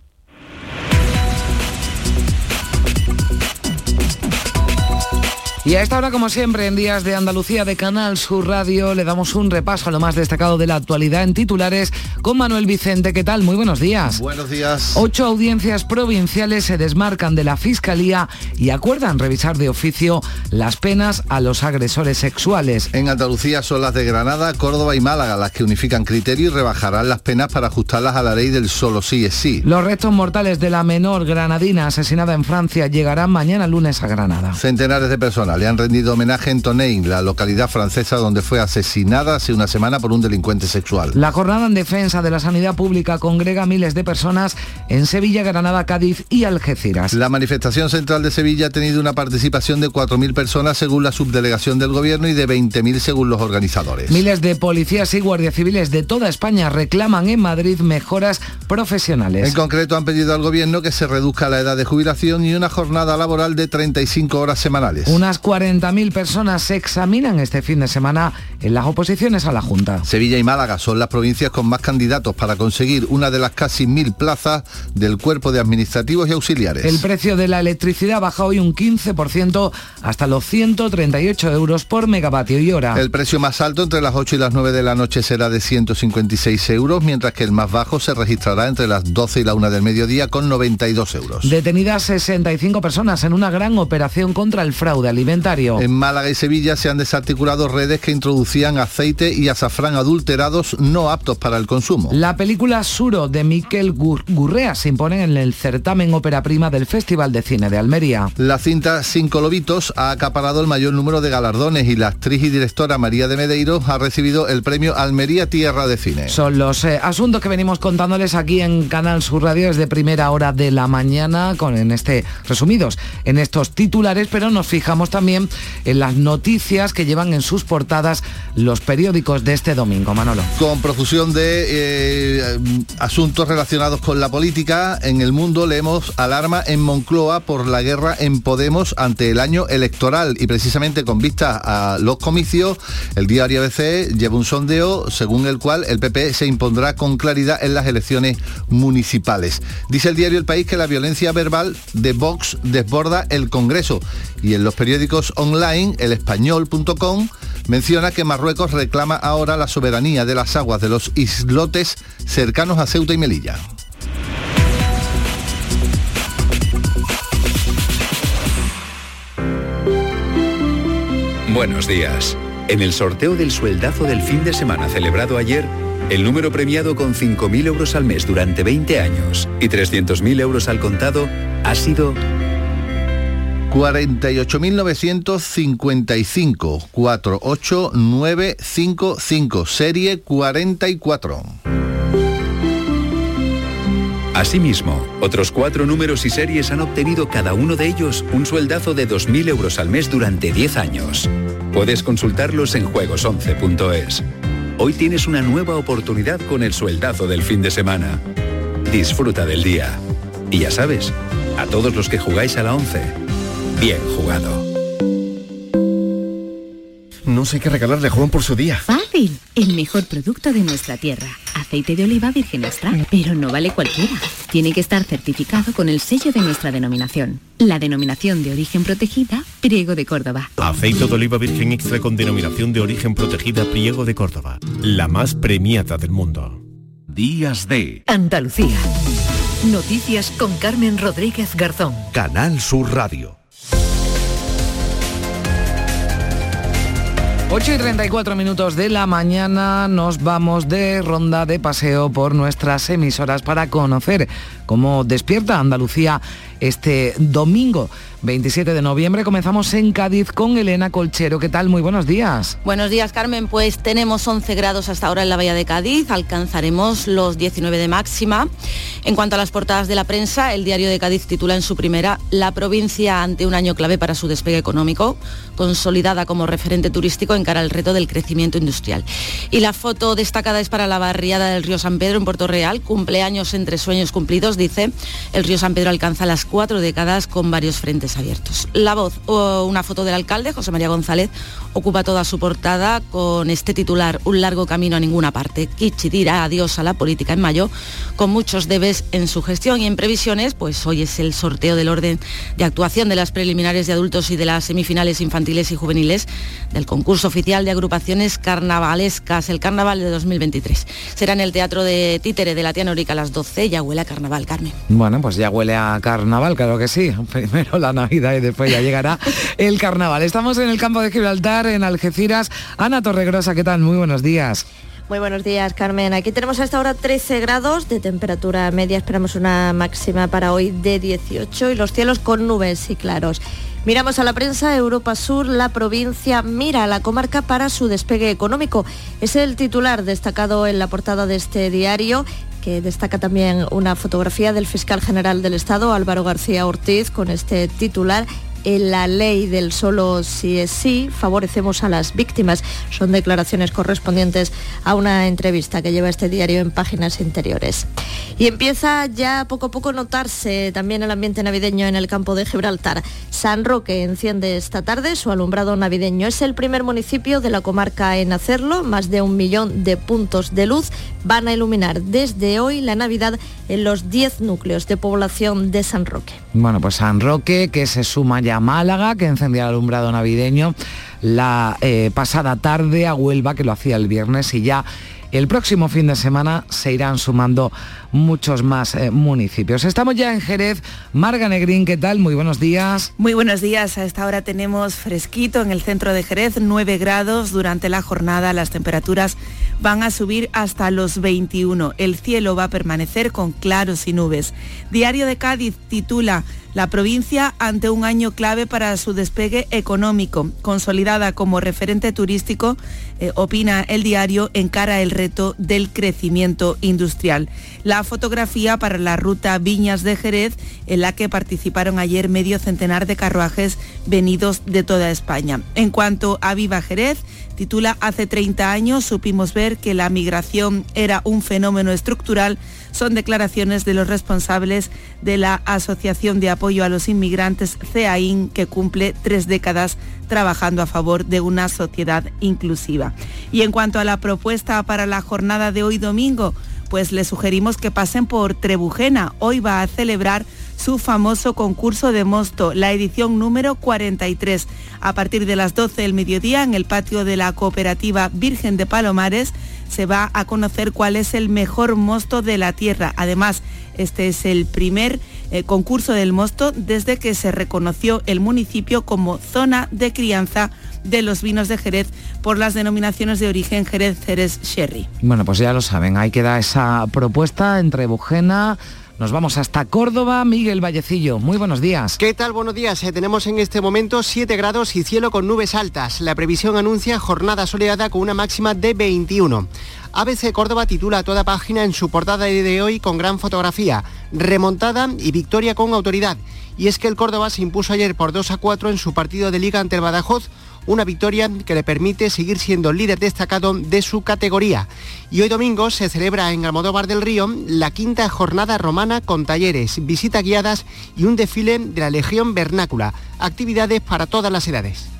Y a esta hora, como siempre, en Días de Andalucía de Canal Sur Radio, le damos un repaso a lo más destacado de la actualidad en titulares con Manuel Vicente. ¿Qué tal? Muy buenos días. Buenos días. Ocho audiencias provinciales se desmarcan de la Fiscalía y acuerdan revisar de oficio las penas a los agresores sexuales. En Andalucía son las de Granada, Córdoba y Málaga las que unifican criterios y rebajarán las penas para ajustarlas a la ley del solo sí es sí. Los restos mortales de la menor granadina asesinada en Francia llegarán mañana lunes a Granada. Centenares de personas le han rendido homenaje en Tonein, la localidad francesa donde fue asesinada hace una semana por un delincuente sexual. La jornada en defensa de la sanidad pública congrega miles de personas en Sevilla, Granada, Cádiz y Algeciras. La manifestación central de Sevilla ha tenido una participación de 4.000 personas según la subdelegación del gobierno y de 20.000 según los organizadores. Miles de policías y guardias civiles de toda España reclaman en Madrid mejoras profesionales. En concreto han pedido al gobierno que se reduzca la edad de jubilación y una jornada laboral de 35 horas semanales. Unas 40.000 personas se examinan este fin de semana en las oposiciones a la Junta. Sevilla y Málaga son las provincias con más candidatos para conseguir una de las casi mil plazas del cuerpo de administrativos y auxiliares. El precio de la electricidad baja hoy un 15% hasta los 138 euros por megavatio y hora. El precio más alto entre las 8 y las 9 de la noche será de 156 euros, mientras que el más bajo se registrará entre las 12 y la 1 del mediodía con 92 euros. Detenidas 65 personas en una gran operación contra el fraude alimentario. En Málaga y Sevilla se han desarticulado redes que introducían aceite y azafrán adulterados no aptos para el consumo. La película Suro de Miquel Gurrea se impone en el certamen ópera prima del Festival de Cine de Almería. La cinta Cinco Lobitos ha acaparado el mayor número de galardones y la actriz y directora María de Medeiros ha recibido el premio Almería Tierra de Cine. Son los eh, asuntos que venimos contándoles aquí en Canal Sur Radio desde primera hora de la mañana, con en este resumidos en estos titulares, pero nos fijamos también en las noticias que llevan en sus portadas los periódicos de este domingo, Manolo. Con profusión de eh, asuntos relacionados con la política, en el mundo leemos alarma en Moncloa por la guerra en Podemos ante el año electoral y precisamente con vista a los comicios, el diario ABC lleva un sondeo según el cual el PP se impondrá con claridad en las elecciones municipales. Dice el diario El País que la violencia verbal de Vox desborda el Congreso y en los periódicos online, el español.com, menciona que Marruecos reclama ahora la soberanía de las aguas de los islotes cercanos a Ceuta y Melilla. Buenos días. En el sorteo del sueldazo del fin de semana celebrado ayer, el número premiado con 5.000 euros al mes durante 20 años y 300.000 euros al contado ha sido 48.955 48955 serie 44. Asimismo, otros cuatro números y series han obtenido cada uno de ellos un sueldazo de 2.000 euros al mes durante 10 años. Puedes consultarlos en juegos11.es. Hoy tienes una nueva oportunidad con el sueldazo del fin de semana. Disfruta del día. Y ya sabes, a todos los que jugáis a la 11, bien jugado. No sé qué regalarle a Juan por su día. Fácil. El mejor producto de nuestra tierra. Aceite de oliva virgen extra. Pero no vale cualquiera. Tiene que estar certificado con el sello de nuestra denominación. La denominación de origen protegida, Priego de Córdoba. Aceite de oliva virgen extra con denominación de origen protegida, Priego de Córdoba. La más premiada del mundo. Días de Andalucía. Noticias con Carmen Rodríguez Garzón. Canal Sur Radio. 8 y 34 minutos de la mañana nos vamos de ronda de paseo por nuestras emisoras para conocer cómo despierta Andalucía este domingo 27 de noviembre. Comenzamos en Cádiz con Elena Colchero. ¿Qué tal? Muy buenos días. Buenos días, Carmen. Pues tenemos 11 grados hasta ahora en la Bahía de Cádiz. Alcanzaremos los 19 de máxima. En cuanto a las portadas de la prensa, el diario de Cádiz titula en su primera La provincia ante un año clave para su despegue económico, consolidada como referente turístico en cara al reto del crecimiento industrial. Y la foto destacada es para la barriada del río San Pedro en Puerto Real. Cumpleaños entre sueños cumplidos, dice. El río San Pedro alcanza las cuatro décadas con varios frentes abiertos. La voz o una foto del alcalde, José María González, ocupa toda su portada con este titular, un largo camino a ninguna parte. Kichi dirá adiós a la política en mayo, con muchos debes en su gestión y en previsiones, pues hoy es el sorteo del orden de actuación de las preliminares de adultos y de las semifinales infantiles y juveniles del concurso oficial de agrupaciones carnavalescas, el carnaval de 2023. Será en el Teatro de Títere de la Tía Norica a las 12, ya huele a carnaval, Carmen. Bueno, pues ya huele a carnaval claro que sí. Primero la Navidad y después ya llegará el carnaval. Estamos en el campo de Gibraltar, en Algeciras. Ana Torregrosa, ¿qué tal? Muy buenos días. Muy buenos días, Carmen. Aquí tenemos hasta ahora 13 grados de temperatura media. Esperamos una máxima para hoy de 18 y los cielos con nubes y claros. Miramos a la prensa, Europa Sur, la provincia mira a la comarca para su despegue económico. Es el titular destacado en la portada de este diario que destaca también una fotografía del fiscal general del Estado, Álvaro García Ortiz, con este titular en la ley del solo sí es sí, favorecemos a las víctimas. Son declaraciones correspondientes a una entrevista que lleva este diario en páginas interiores. Y empieza ya poco a poco notarse también el ambiente navideño en el campo de Gibraltar. San Roque enciende esta tarde su alumbrado navideño. Es el primer municipio de la comarca en hacerlo. Más de un millón de puntos de luz van a iluminar desde hoy la Navidad en los 10 núcleos de población de San Roque. Bueno, pues San Roque, que se suma ya a Málaga, que encendía el alumbrado navideño la eh, pasada tarde, a Huelva, que lo hacía el viernes, y ya el próximo fin de semana se irán sumando muchos más eh, municipios. Estamos ya en Jerez. Marga Negrín, ¿qué tal? Muy buenos días. Muy buenos días. A esta hora tenemos fresquito en el centro de Jerez, 9 grados. Durante la jornada las temperaturas van a subir hasta los 21. El cielo va a permanecer con claros y nubes. Diario de Cádiz titula la provincia ante un año clave para su despegue económico, consolidada como referente turístico, eh, opina el diario, encara el reto del crecimiento industrial. La fotografía para la ruta Viñas de Jerez, en la que participaron ayer medio centenar de carruajes venidos de toda España. En cuanto a Viva Jerez, titula Hace 30 años supimos ver que la migración era un fenómeno estructural son declaraciones de los responsables de la Asociación de Apoyo a los Inmigrantes CEAIN, que cumple tres décadas trabajando a favor de una sociedad inclusiva. Y en cuanto a la propuesta para la jornada de hoy domingo, pues les sugerimos que pasen por Trebujena. Hoy va a celebrar su famoso concurso de mosto, la edición número 43. A partir de las 12 del mediodía, en el patio de la cooperativa Virgen de Palomares, se va a conocer cuál es el mejor mosto de la tierra. Además, este es el primer eh, concurso del mosto desde que se reconoció el municipio como zona de crianza de los vinos de Jerez por las denominaciones de origen Jerez Jerez Sherry. Bueno, pues ya lo saben, ahí queda esa propuesta entre Bujena, nos vamos hasta Córdoba, Miguel Vallecillo. Muy buenos días. ¿Qué tal? Buenos días. Eh, tenemos en este momento 7 grados y cielo con nubes altas. La previsión anuncia jornada soleada con una máxima de 21. ABC Córdoba titula toda página en su portada de hoy con gran fotografía, remontada y victoria con autoridad. Y es que el Córdoba se impuso ayer por 2 a 4 en su partido de liga ante el Badajoz una victoria que le permite seguir siendo líder destacado de su categoría. Y hoy domingo se celebra en Almodóvar del Río la quinta jornada romana con talleres, visitas guiadas y un desfile de la Legión Vernácula, actividades para todas las edades.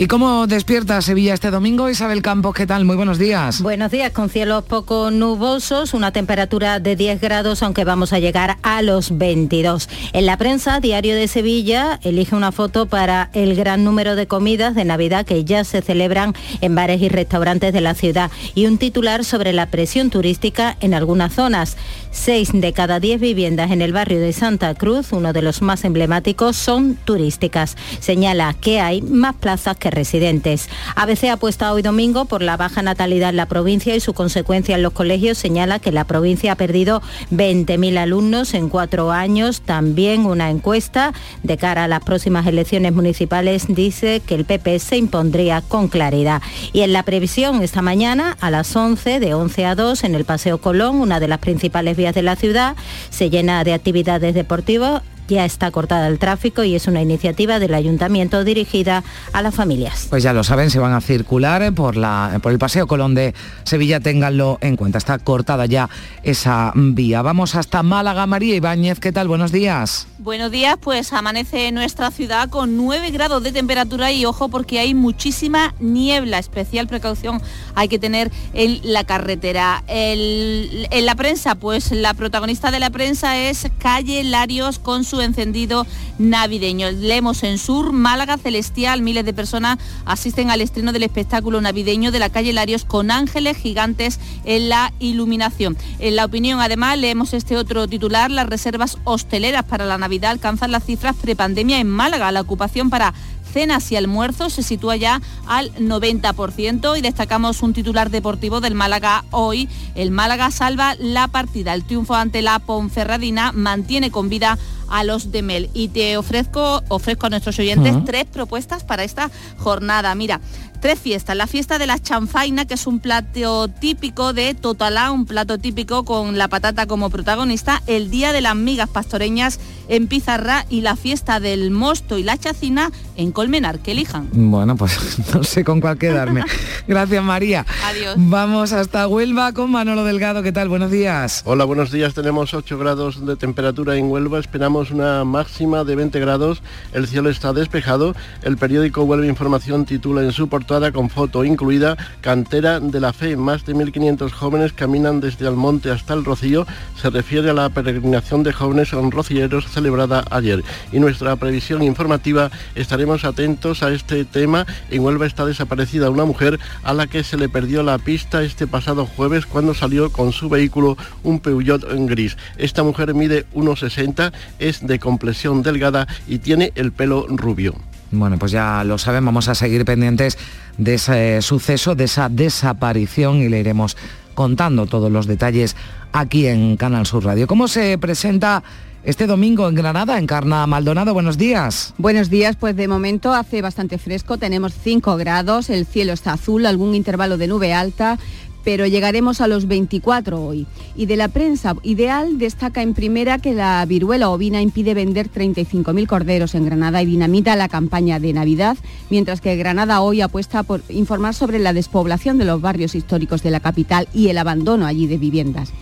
¿Y cómo despierta Sevilla este domingo? Isabel Campos, ¿qué tal? Muy buenos días. Buenos días, con cielos poco nubosos, una temperatura de 10 grados, aunque vamos a llegar a los 22. En la prensa, Diario de Sevilla elige una foto para el gran número de comidas de Navidad que ya se celebran en bares y restaurantes de la ciudad y un titular sobre la presión turística en algunas zonas. Seis de cada diez viviendas en el barrio de Santa Cruz, uno de los más emblemáticos, son turísticas. Señala que hay más plazas que residentes. ABC apuesta hoy domingo por la baja natalidad en la provincia y su consecuencia en los colegios. Señala que la provincia ha perdido 20.000 alumnos en cuatro años. También una encuesta de cara a las próximas elecciones municipales dice que el PP se impondría con claridad. Y en la previsión esta mañana a las 11, de 11 a 2, en el Paseo Colón, una de las principales de la ciudad, se llena de actividades deportivas ya está cortada el tráfico y es una iniciativa del ayuntamiento dirigida a las familias. Pues ya lo saben, se van a circular eh, por, la, por el Paseo Colón de Sevilla, ténganlo en cuenta, está cortada ya esa vía. Vamos hasta Málaga, María Ibáñez, ¿qué tal? Buenos días. Buenos días, pues amanece nuestra ciudad con 9 grados de temperatura y ojo porque hay muchísima niebla, especial precaución hay que tener en la carretera. en la prensa, pues la protagonista de la prensa es Calle Larios con su encendido navideño. Leemos en Sur, Málaga Celestial, miles de personas asisten al estreno del espectáculo navideño de la calle Larios con ángeles gigantes en la iluminación. En la opinión, además, leemos este otro titular, las reservas hosteleras para la Navidad alcanzan las cifras prepandemia en Málaga. La ocupación para cenas y almuerzos se sitúa ya al 90% y destacamos un titular deportivo del Málaga hoy. El Málaga salva la partida. El triunfo ante la Ponferradina mantiene con vida a los de Mel. Y te ofrezco, ofrezco a nuestros oyentes tres propuestas para esta jornada. Mira, tres fiestas. La fiesta de la chanfaina, que es un plato típico de Totalá, un plato típico con la patata como protagonista. El Día de las Migas Pastoreñas en Pizarra y la fiesta del mosto y la chacina en Colmenar. Que elijan. Bueno, pues no sé con cuál quedarme. Gracias, María. Adiós. Vamos hasta Huelva con Manolo Delgado. ¿Qué tal? Buenos días. Hola, buenos días. Tenemos 8 grados de temperatura en Huelva. Esperamos una máxima de 20 grados. El cielo está despejado. El periódico Huelva Información titula en su con foto incluida Cantera de la Fe. Más de 1.500 jóvenes caminan desde Almonte hasta el Rocío. Se refiere a la peregrinación de jóvenes rocieros celebrada ayer. Y nuestra previsión informativa estaremos atentos a este tema. En Huelva está desaparecida una mujer a la que se le perdió la pista este pasado jueves cuando salió con su vehículo un Peugeot en gris. Esta mujer mide 1,60, es de complexión delgada y tiene el pelo rubio. Bueno, pues ya lo saben, vamos a seguir pendientes de ese suceso, de esa desaparición y le iremos contando todos los detalles aquí en Canal Sur Radio. ¿Cómo se presenta este domingo en Granada, en Carna Maldonado? Buenos días. Buenos días, pues de momento hace bastante fresco, tenemos 5 grados, el cielo está azul, algún intervalo de nube alta, pero llegaremos a los 24 hoy. Y de la prensa ideal destaca en primera que la viruela ovina impide vender 35.000 corderos en Granada y dinamita la campaña de Navidad, mientras que Granada hoy apuesta por informar sobre la despoblación de los barrios históricos de la capital y el abandono allí de viviendas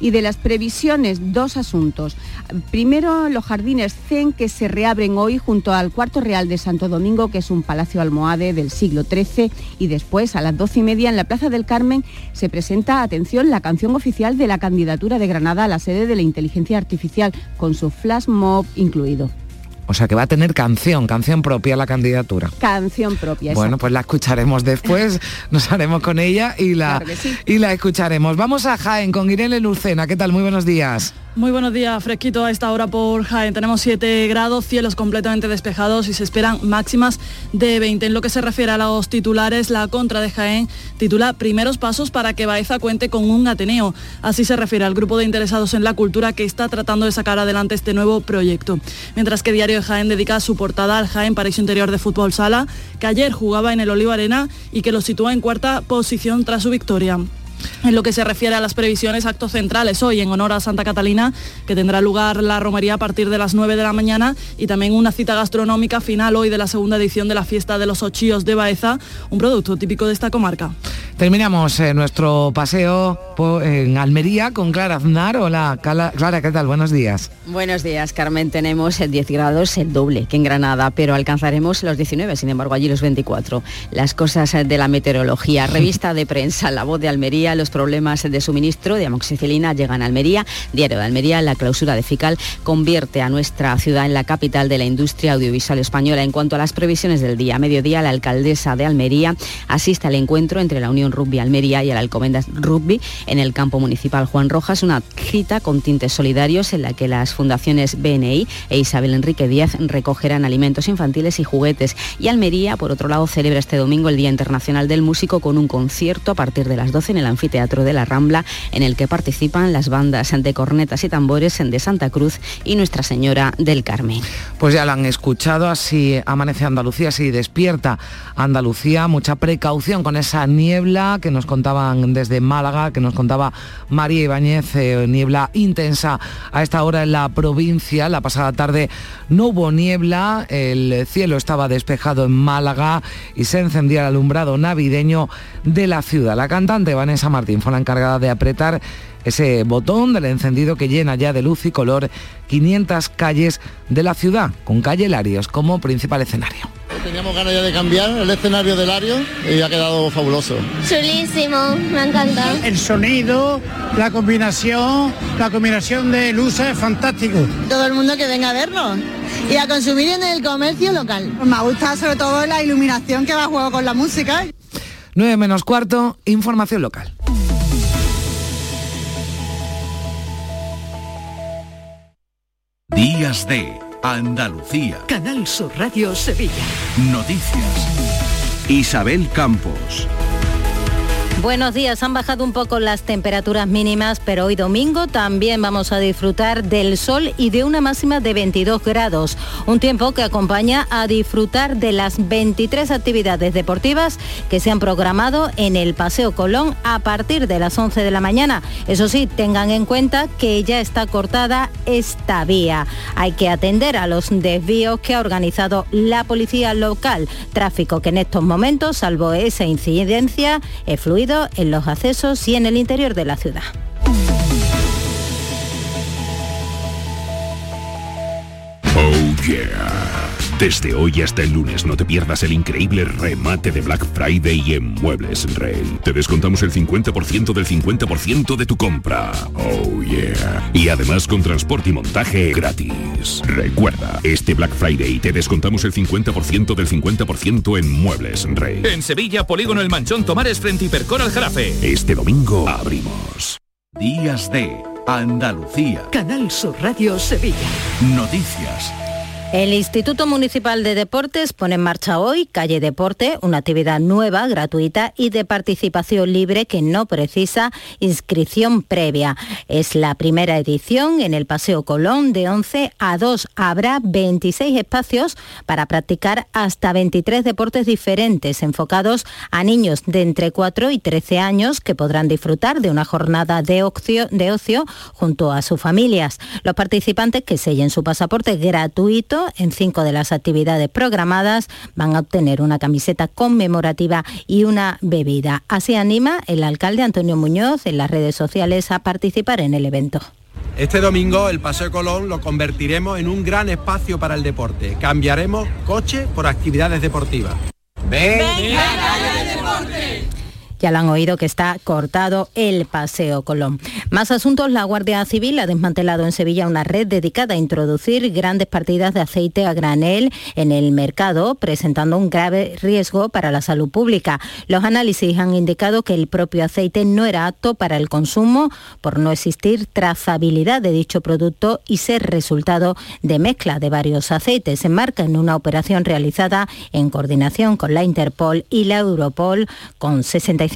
y de las previsiones, dos asuntos. Primero, los jardines Zen que se reabren hoy junto al Cuarto Real de Santo Domingo, que es un palacio almohade del siglo XIII, y después a las doce y media en la Plaza del Carmen se presenta, atención, la canción oficial de la candidatura de Granada a la sede de la inteligencia artificial, con su flash mob incluido. O sea que va a tener canción, canción propia la candidatura. Canción propia. Bueno, pues la escucharemos después, nos haremos con ella y la, y la escucharemos. Vamos a Jaén con Irene Lucena. ¿Qué tal? Muy buenos días. Muy buenos días, fresquito a esta hora por Jaén. Tenemos 7 grados, cielos completamente despejados y se esperan máximas de 20. En lo que se refiere a los titulares, la contra de Jaén titula Primeros pasos para que Baeza cuente con un Ateneo. Así se refiere al grupo de interesados en la cultura que está tratando de sacar adelante este nuevo proyecto. Mientras que Diario de Jaén dedica su portada al Jaén Paraíso Interior de Fútbol Sala, que ayer jugaba en el Olivo Arena y que lo sitúa en cuarta posición tras su victoria. En lo que se refiere a las previsiones, actos centrales hoy en honor a Santa Catalina, que tendrá lugar la romería a partir de las 9 de la mañana y también una cita gastronómica final hoy de la segunda edición de la fiesta de los ochíos de Baeza, un producto típico de esta comarca. Terminamos eh, nuestro paseo en Almería con Clara Aznar. Hola, Clara, ¿qué tal? Buenos días. Buenos días, Carmen. Tenemos 10 grados, el doble que en Granada, pero alcanzaremos los 19, sin embargo allí los 24. Las cosas de la meteorología. Revista de prensa, La Voz de Almería, los problemas de suministro de amoxicilina llegan a Almería. Diario de Almería, la clausura de FICAL convierte a nuestra ciudad en la capital de la industria audiovisual española. En cuanto a las previsiones del día, mediodía, la alcaldesa de Almería asiste al encuentro entre la Unión Unión Rugby Almería y el Alcobendas Rugby en el campo municipal Juan Rojas, una cita con tintes solidarios en la que las fundaciones BNI e Isabel Enrique Díaz recogerán alimentos infantiles y juguetes. Y Almería, por otro lado, celebra este domingo el Día Internacional del Músico con un concierto a partir de las 12 en el Anfiteatro de la Rambla, en el que participan las bandas de cornetas y tambores de Santa Cruz y Nuestra Señora del Carmen. Pues ya la han escuchado, así amanece Andalucía, así despierta Andalucía, mucha precaución con esa niebla que nos contaban desde Málaga, que nos contaba María Ibáñez, eh, niebla intensa a esta hora en la provincia. La pasada tarde no hubo niebla, el cielo estaba despejado en Málaga y se encendía el alumbrado navideño de la ciudad. La cantante Vanessa Martín fue la encargada de apretar ese botón del encendido que llena ya de luz y color 500 calles de la ciudad, con calle Larios como principal escenario. Teníamos ganas ya de cambiar el escenario de Larios y ha quedado fabuloso. Chulísimo, me encanta. El sonido, la combinación, la combinación de luces es fantástico. Todo el mundo que venga a vernos y a consumir en el comercio local. Me gusta sobre todo la iluminación que va a juego con la música. 9 menos cuarto, información local. Días de Andalucía. Canal Sur Radio Sevilla. Noticias. Isabel Campos. Buenos días, han bajado un poco las temperaturas mínimas, pero hoy domingo también vamos a disfrutar del sol y de una máxima de 22 grados, un tiempo que acompaña a disfrutar de las 23 actividades deportivas que se han programado en el Paseo Colón a partir de las 11 de la mañana. Eso sí, tengan en cuenta que ya está cortada esta vía. Hay que atender a los desvíos que ha organizado la policía local, tráfico que en estos momentos, salvo esa incidencia, es fluido en los accesos y en el interior de la ciudad. Oh. Desde hoy hasta el lunes no te pierdas el increíble remate de Black Friday en Muebles Rey. Te descontamos el 50% del 50% de tu compra. Oh yeah. Y además con transporte y montaje gratis. Recuerda, este Black Friday te descontamos el 50% del 50% en Muebles Rey. En Sevilla, Polígono El Manchón Tomares frente Hipercor al Jarafe. Este domingo abrimos. Días de Andalucía. Canal Sur Radio Sevilla. Noticias. El Instituto Municipal de Deportes pone en marcha hoy Calle Deporte, una actividad nueva, gratuita y de participación libre que no precisa inscripción previa. Es la primera edición en el Paseo Colón de 11 a 2. Habrá 26 espacios para practicar hasta 23 deportes diferentes enfocados a niños de entre 4 y 13 años que podrán disfrutar de una jornada de ocio, de ocio junto a sus familias. Los participantes que sellen su pasaporte gratuito en cinco de las actividades programadas van a obtener una camiseta conmemorativa y una bebida. Así anima el alcalde Antonio Muñoz en las redes sociales a participar en el evento. Este domingo el Paseo Colón lo convertiremos en un gran espacio para el deporte. Cambiaremos coche por actividades deportivas. Ya lo han oído que está cortado el Paseo Colón. Más asuntos, la Guardia Civil ha desmantelado en Sevilla una red dedicada a introducir grandes partidas de aceite a granel en el mercado, presentando un grave riesgo para la salud pública. Los análisis han indicado que el propio aceite no era apto para el consumo por no existir trazabilidad de dicho producto y ser resultado de mezcla de varios aceites. Se enmarca en una operación realizada en coordinación con la Interpol y la Europol con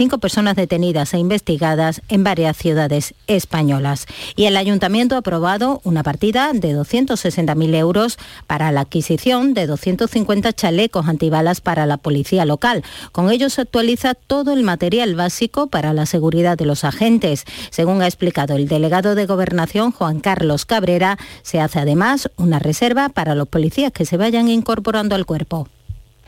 60 personas detenidas e investigadas en varias ciudades españolas. Y el ayuntamiento ha aprobado una partida de 260.000 euros para la adquisición de 250 chalecos antibalas para la policía local. Con ello se actualiza todo el material básico para la seguridad de los agentes. Según ha explicado el delegado de Gobernación, Juan Carlos Cabrera, se hace además una reserva para los policías que se vayan incorporando al cuerpo.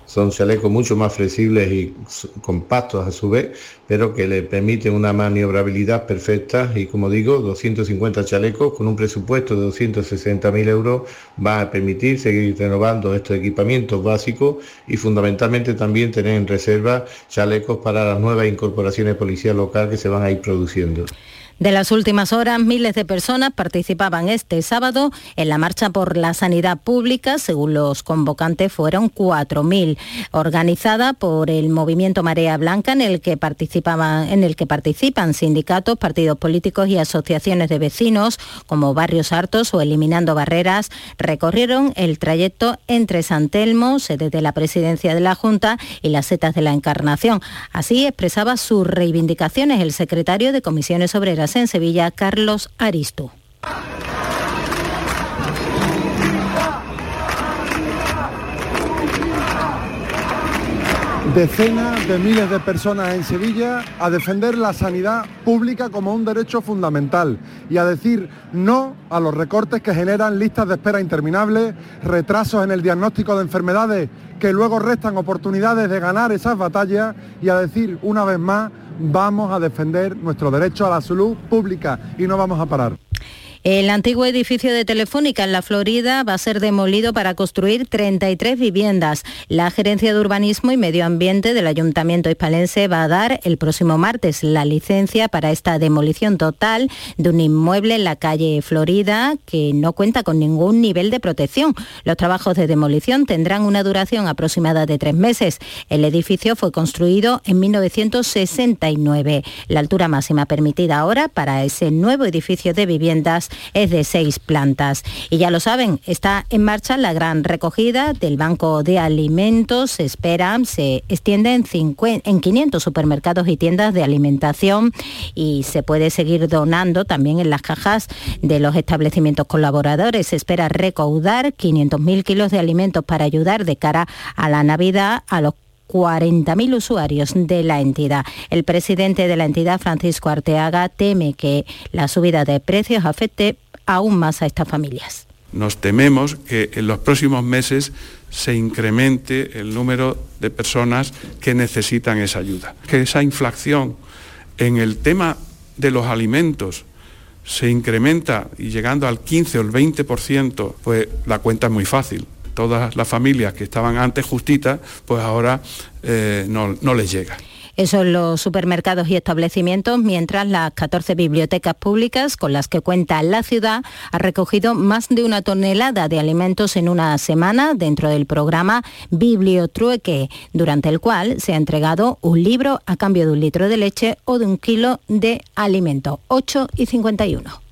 Son chalecos mucho más flexibles y compactos a su vez, pero que le permiten una maniobrabilidad perfecta y como digo, 250 chalecos con un presupuesto de 260.000 euros va a permitir seguir renovando estos equipamientos básicos y fundamentalmente también tener en reserva chalecos para las nuevas incorporaciones de policía local que se van a ir produciendo. De las últimas horas, miles de personas participaban este sábado en la marcha por la sanidad pública. Según los convocantes, fueron 4.000, organizada por el movimiento Marea Blanca, en el que participaban, en el que participan sindicatos, partidos políticos y asociaciones de vecinos, como Barrios Hartos o Eliminando Barreras. Recorrieron el trayecto entre San Telmo, sede de la presidencia de la Junta, y las setas de la Encarnación. Así expresaba sus reivindicaciones el secretario de Comisiones Obreras en Sevilla, Carlos Aristo. Decenas de miles de personas en Sevilla a defender la sanidad pública como un derecho fundamental y a decir no a los recortes que generan listas de espera interminables, retrasos en el diagnóstico de enfermedades que luego restan oportunidades de ganar esas batallas y a decir una vez más vamos a defender nuestro derecho a la salud pública y no vamos a parar. El antiguo edificio de Telefónica en la Florida va a ser demolido para construir 33 viviendas. La Gerencia de Urbanismo y Medio Ambiente del Ayuntamiento hispalense va a dar el próximo martes la licencia para esta demolición total de un inmueble en la calle Florida que no cuenta con ningún nivel de protección. Los trabajos de demolición tendrán una duración aproximada de tres meses. El edificio fue construido en 1969. La altura máxima permitida ahora para ese nuevo edificio de viviendas es de seis plantas. Y ya lo saben, está en marcha la gran recogida del Banco de Alimentos. Se espera, se extiende en, en 500 supermercados y tiendas de alimentación y se puede seguir donando también en las cajas de los establecimientos colaboradores. Se espera recaudar 500.000 kilos de alimentos para ayudar de cara a la Navidad a los 40.000 usuarios de la entidad. El presidente de la entidad, Francisco Arteaga, teme que la subida de precios afecte aún más a estas familias. Nos tememos que en los próximos meses se incremente el número de personas que necesitan esa ayuda. Que esa inflación en el tema de los alimentos se incrementa y llegando al 15 o el 20%, pues la cuenta es muy fácil todas las familias que estaban antes justitas, pues ahora eh, no, no les llega. Eso en los supermercados y establecimientos, mientras las 14 bibliotecas públicas con las que cuenta la ciudad ha recogido más de una tonelada de alimentos en una semana dentro del programa Bibliotrueque, durante el cual se ha entregado un libro a cambio de un litro de leche o de un kilo de alimento. 8 y 51.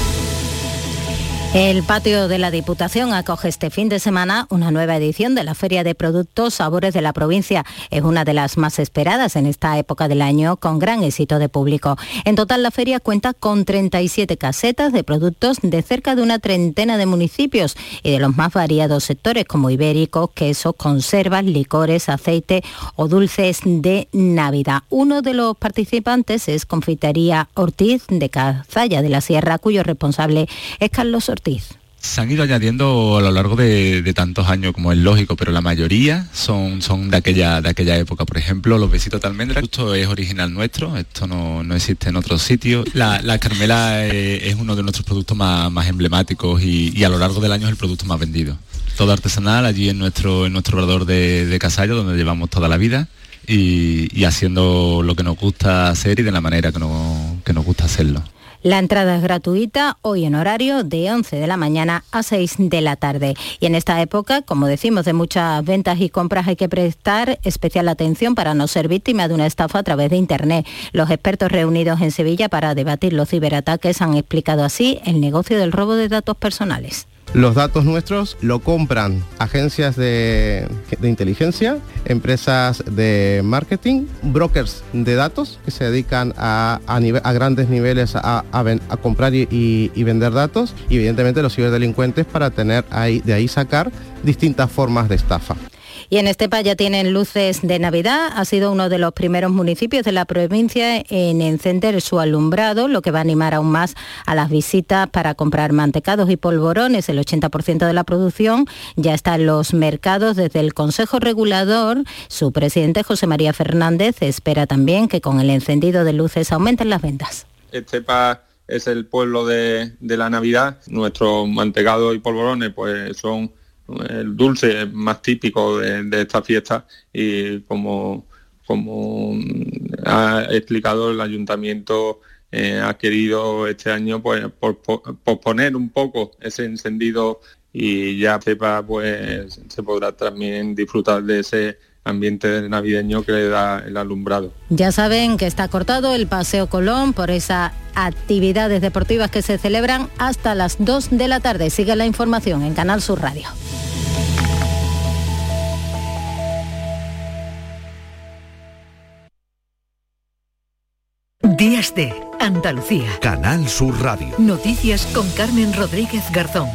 El patio de la Diputación acoge este fin de semana una nueva edición de la Feria de Productos Sabores de la provincia. Es una de las más esperadas en esta época del año con gran éxito de público. En total la feria cuenta con 37 casetas de productos de cerca de una treintena de municipios y de los más variados sectores como ibéricos, quesos, conservas, licores, aceite o dulces de Navidad. Uno de los participantes es Confitería Ortiz de Cazalla de la Sierra, cuyo responsable es Carlos Ortiz. Se han ido añadiendo a lo largo de, tantos años, como es lógico, pero la mayoría son, son de, aquella, de aquella época. Por ejemplo, los besitos de almendra, esto es original nuestro, esto no, existe en otros sitios. La, Carmela eh, es, uno de nuestros productos más, emblemáticos y, a lo largo del año es el producto más vendido. Todo artesanal allí en nuestro, en nuestro obrador de, de donde llevamos toda la vida. Y, haciendo lo que nos gusta hacer y de la manera que, que nos gusta hacerlo. La entrada es gratuita hoy en horario de 11 de la mañana a 6 de la tarde. Y en esta época, como decimos, de muchas ventas y compras hay que prestar especial atención para no ser víctima de una estafa a través de Internet. Los expertos reunidos en Sevilla para debatir los ciberataques han explicado así el negocio del robo de datos personales. Los datos nuestros lo compran agencias de, inteligencia, empresas de marketing, brokers de datos que se dedican a, grandes niveles a, comprar y, vender datos y evidentemente los ciberdelincuentes para tener ahí, de ahí sacar distintas formas de estafa. Y en Estepa ya tienen luces de Navidad. Ha sido uno de los primeros municipios de la provincia en encender su alumbrado, lo que va a animar aún más a las visitas para comprar mantecados y polvorones. El 80% de la producción ya está en los mercados desde el Consejo Regulador. Su presidente José María Fernández espera también que con el encendido de luces aumenten las ventas. Estepa es el pueblo de, de la Navidad. Nuestros mantecados y polvorones pues son el dulce más típico de, esta fiesta y como, como ha explicado el ayuntamiento eh, ha querido este año pues posponer un poco ese encendido y ya sepa pues se podrá también disfrutar de ese ambiente navideño que le da el alumbrado. Ya saben que está cortado el Paseo Colón por esas actividades deportivas que se celebran hasta las 2 de la tarde. Sigue la información en Canal Sur Radio. Días de Andalucía. Canal Sur Radio. Noticias con Carmen Rodríguez Garzón.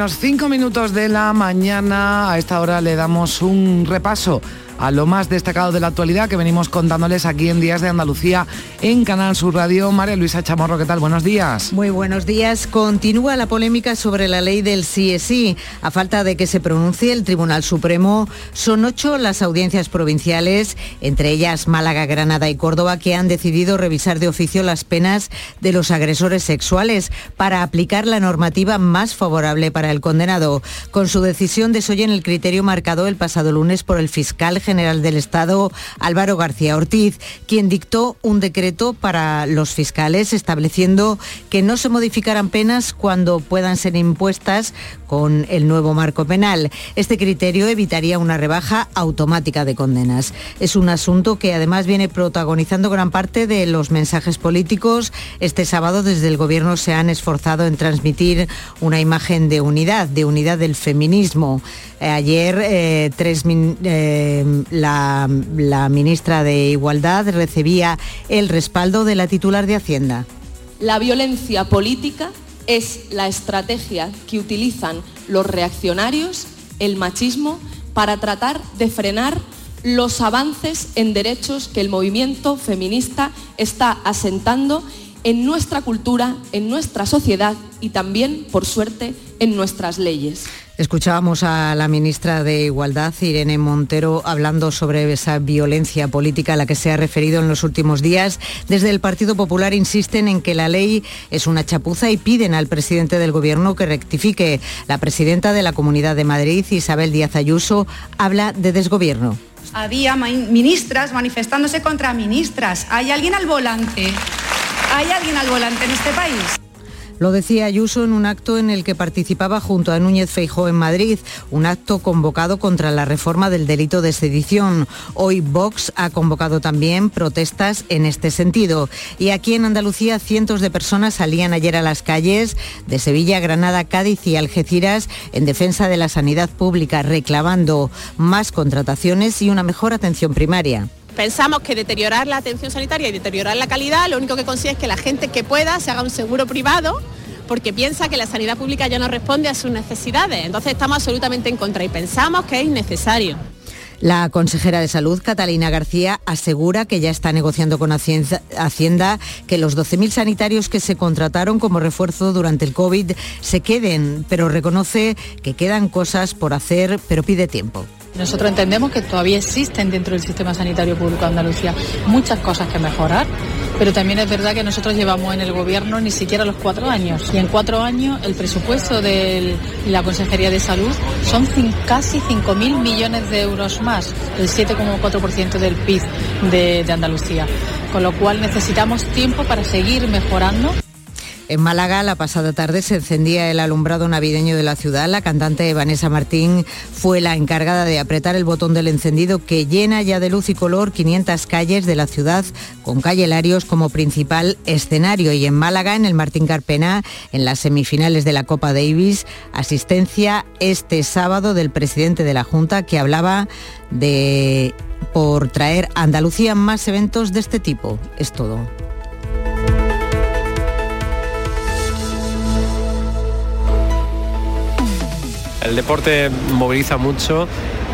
Menos 5 minutos de la mañana. A esta hora le damos un repaso a lo más destacado de la actualidad que venimos contándoles aquí en Días de Andalucía en Canal Sur Radio. María Luisa Chamorro, ¿qué tal? Buenos días. Muy buenos días. Continúa la polémica sobre la ley del sí A falta de que se pronuncie el Tribunal Supremo, son ocho las audiencias provinciales, entre ellas Málaga, Granada y Córdoba, que han decidido revisar de oficio las penas de los agresores sexuales para aplicar la normativa más favorable para el condenado. Con su decisión desoyen el criterio marcado el pasado lunes por el fiscal general del Estado, Álvaro García Ortiz, quien dictó un decreto para los fiscales estableciendo que no se modificarán penas cuando puedan ser impuestas con el nuevo marco penal. Este criterio evitaría una rebaja automática de condenas. Es un asunto que además viene protagonizando gran parte de los mensajes políticos. Este sábado desde el Gobierno se han esforzado en transmitir una imagen de unidad, de unidad del feminismo. Eh, ayer eh, eh, la, ministra de Igualdad recibía el respaldo de la titular de Hacienda. La violencia política es la estrategia que utilizan los reaccionarios, el machismo, para tratar de frenar los avances en derechos que el movimiento feminista está asentando en nuestra cultura, en nuestra sociedad y también, por suerte, en nuestras leyes. Escuchábamos a la ministra de Igualdad, Irene Montero, hablando sobre esa violencia política a la que se ha referido en los últimos días. Desde el Partido Popular insisten en que la ley es una chapuza y piden al presidente del Gobierno que rectifique. La presidenta de la Comunidad de Madrid, Isabel Díaz Ayuso, habla de desgobierno. Había ministras manifestándose contra ministras. ¿Hay alguien al volante? ¿Hay alguien al volante en este país? Lo decía Ayuso en un acto en el que participaba junto a Núñez Feijó en Madrid, un acto convocado contra la reforma del delito de sedición. Hoy Vox ha convocado también protestas en este sentido. Y aquí en Andalucía cientos de personas salían ayer a las calles de Sevilla, Granada, Cádiz y Algeciras en defensa de la sanidad pública, reclamando más contrataciones y una mejor atención primaria. Pensamos que deteriorar la atención sanitaria y deteriorar la calidad lo único que consigue es que la gente que pueda se haga un seguro privado porque piensa que la sanidad pública ya no responde a sus necesidades. Entonces estamos absolutamente en contra y pensamos que es innecesario. La consejera de Salud, Catalina García, asegura que ya está negociando con Hacienda que los 12.000 sanitarios que se contrataron como refuerzo durante el COVID se queden, pero reconoce que quedan cosas por hacer, pero pide tiempo. Nosotros entendemos que todavía existen dentro del sistema sanitario público de Andalucía muchas cosas que mejorar pero también es verdad que nosotros llevamos en el gobierno ni siquiera los cuatro años. Y en cuatro años el presupuesto de la Consejería de Salud son casi 5.000 millones de euros más, el 7,4% del PIB de, de Andalucía. Con lo cual necesitamos tiempo para seguir mejorando. En Málaga, la pasada tarde se encendía el alumbrado navideño de la ciudad. La cantante Vanessa Martín fue la encargada de apretar el botón del encendido que llena ya de luz y color 500 calles de la ciudad, con calle Larios como principal escenario. Y en Málaga, en el Martín Carpena, en las semifinales de la Copa Davis, asistencia este sábado del presidente de la Junta que hablaba de por traer a Andalucía más eventos de este tipo. Es todo. El deporte moviliza mucho,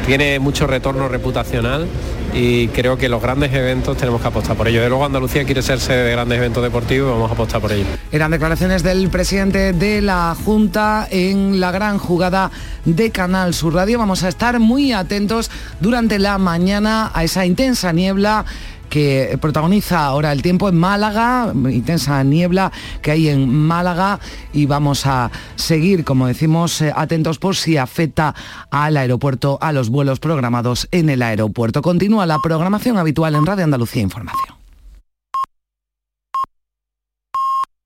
tiene mucho retorno reputacional y creo que los grandes eventos tenemos que apostar por ello. De luego Andalucía quiere ser sede de grandes eventos deportivos y vamos a apostar por ello. Eran declaraciones del presidente de la Junta en la gran jugada de Canal Sur Radio. Vamos a estar muy atentos durante la mañana a esa intensa niebla que protagoniza ahora el tiempo en Málaga, intensa niebla que hay en Málaga y vamos a seguir, como decimos, eh, atentos por si afecta al aeropuerto, a los vuelos programados en el aeropuerto. Continúa la programación habitual en Radio Andalucía Información.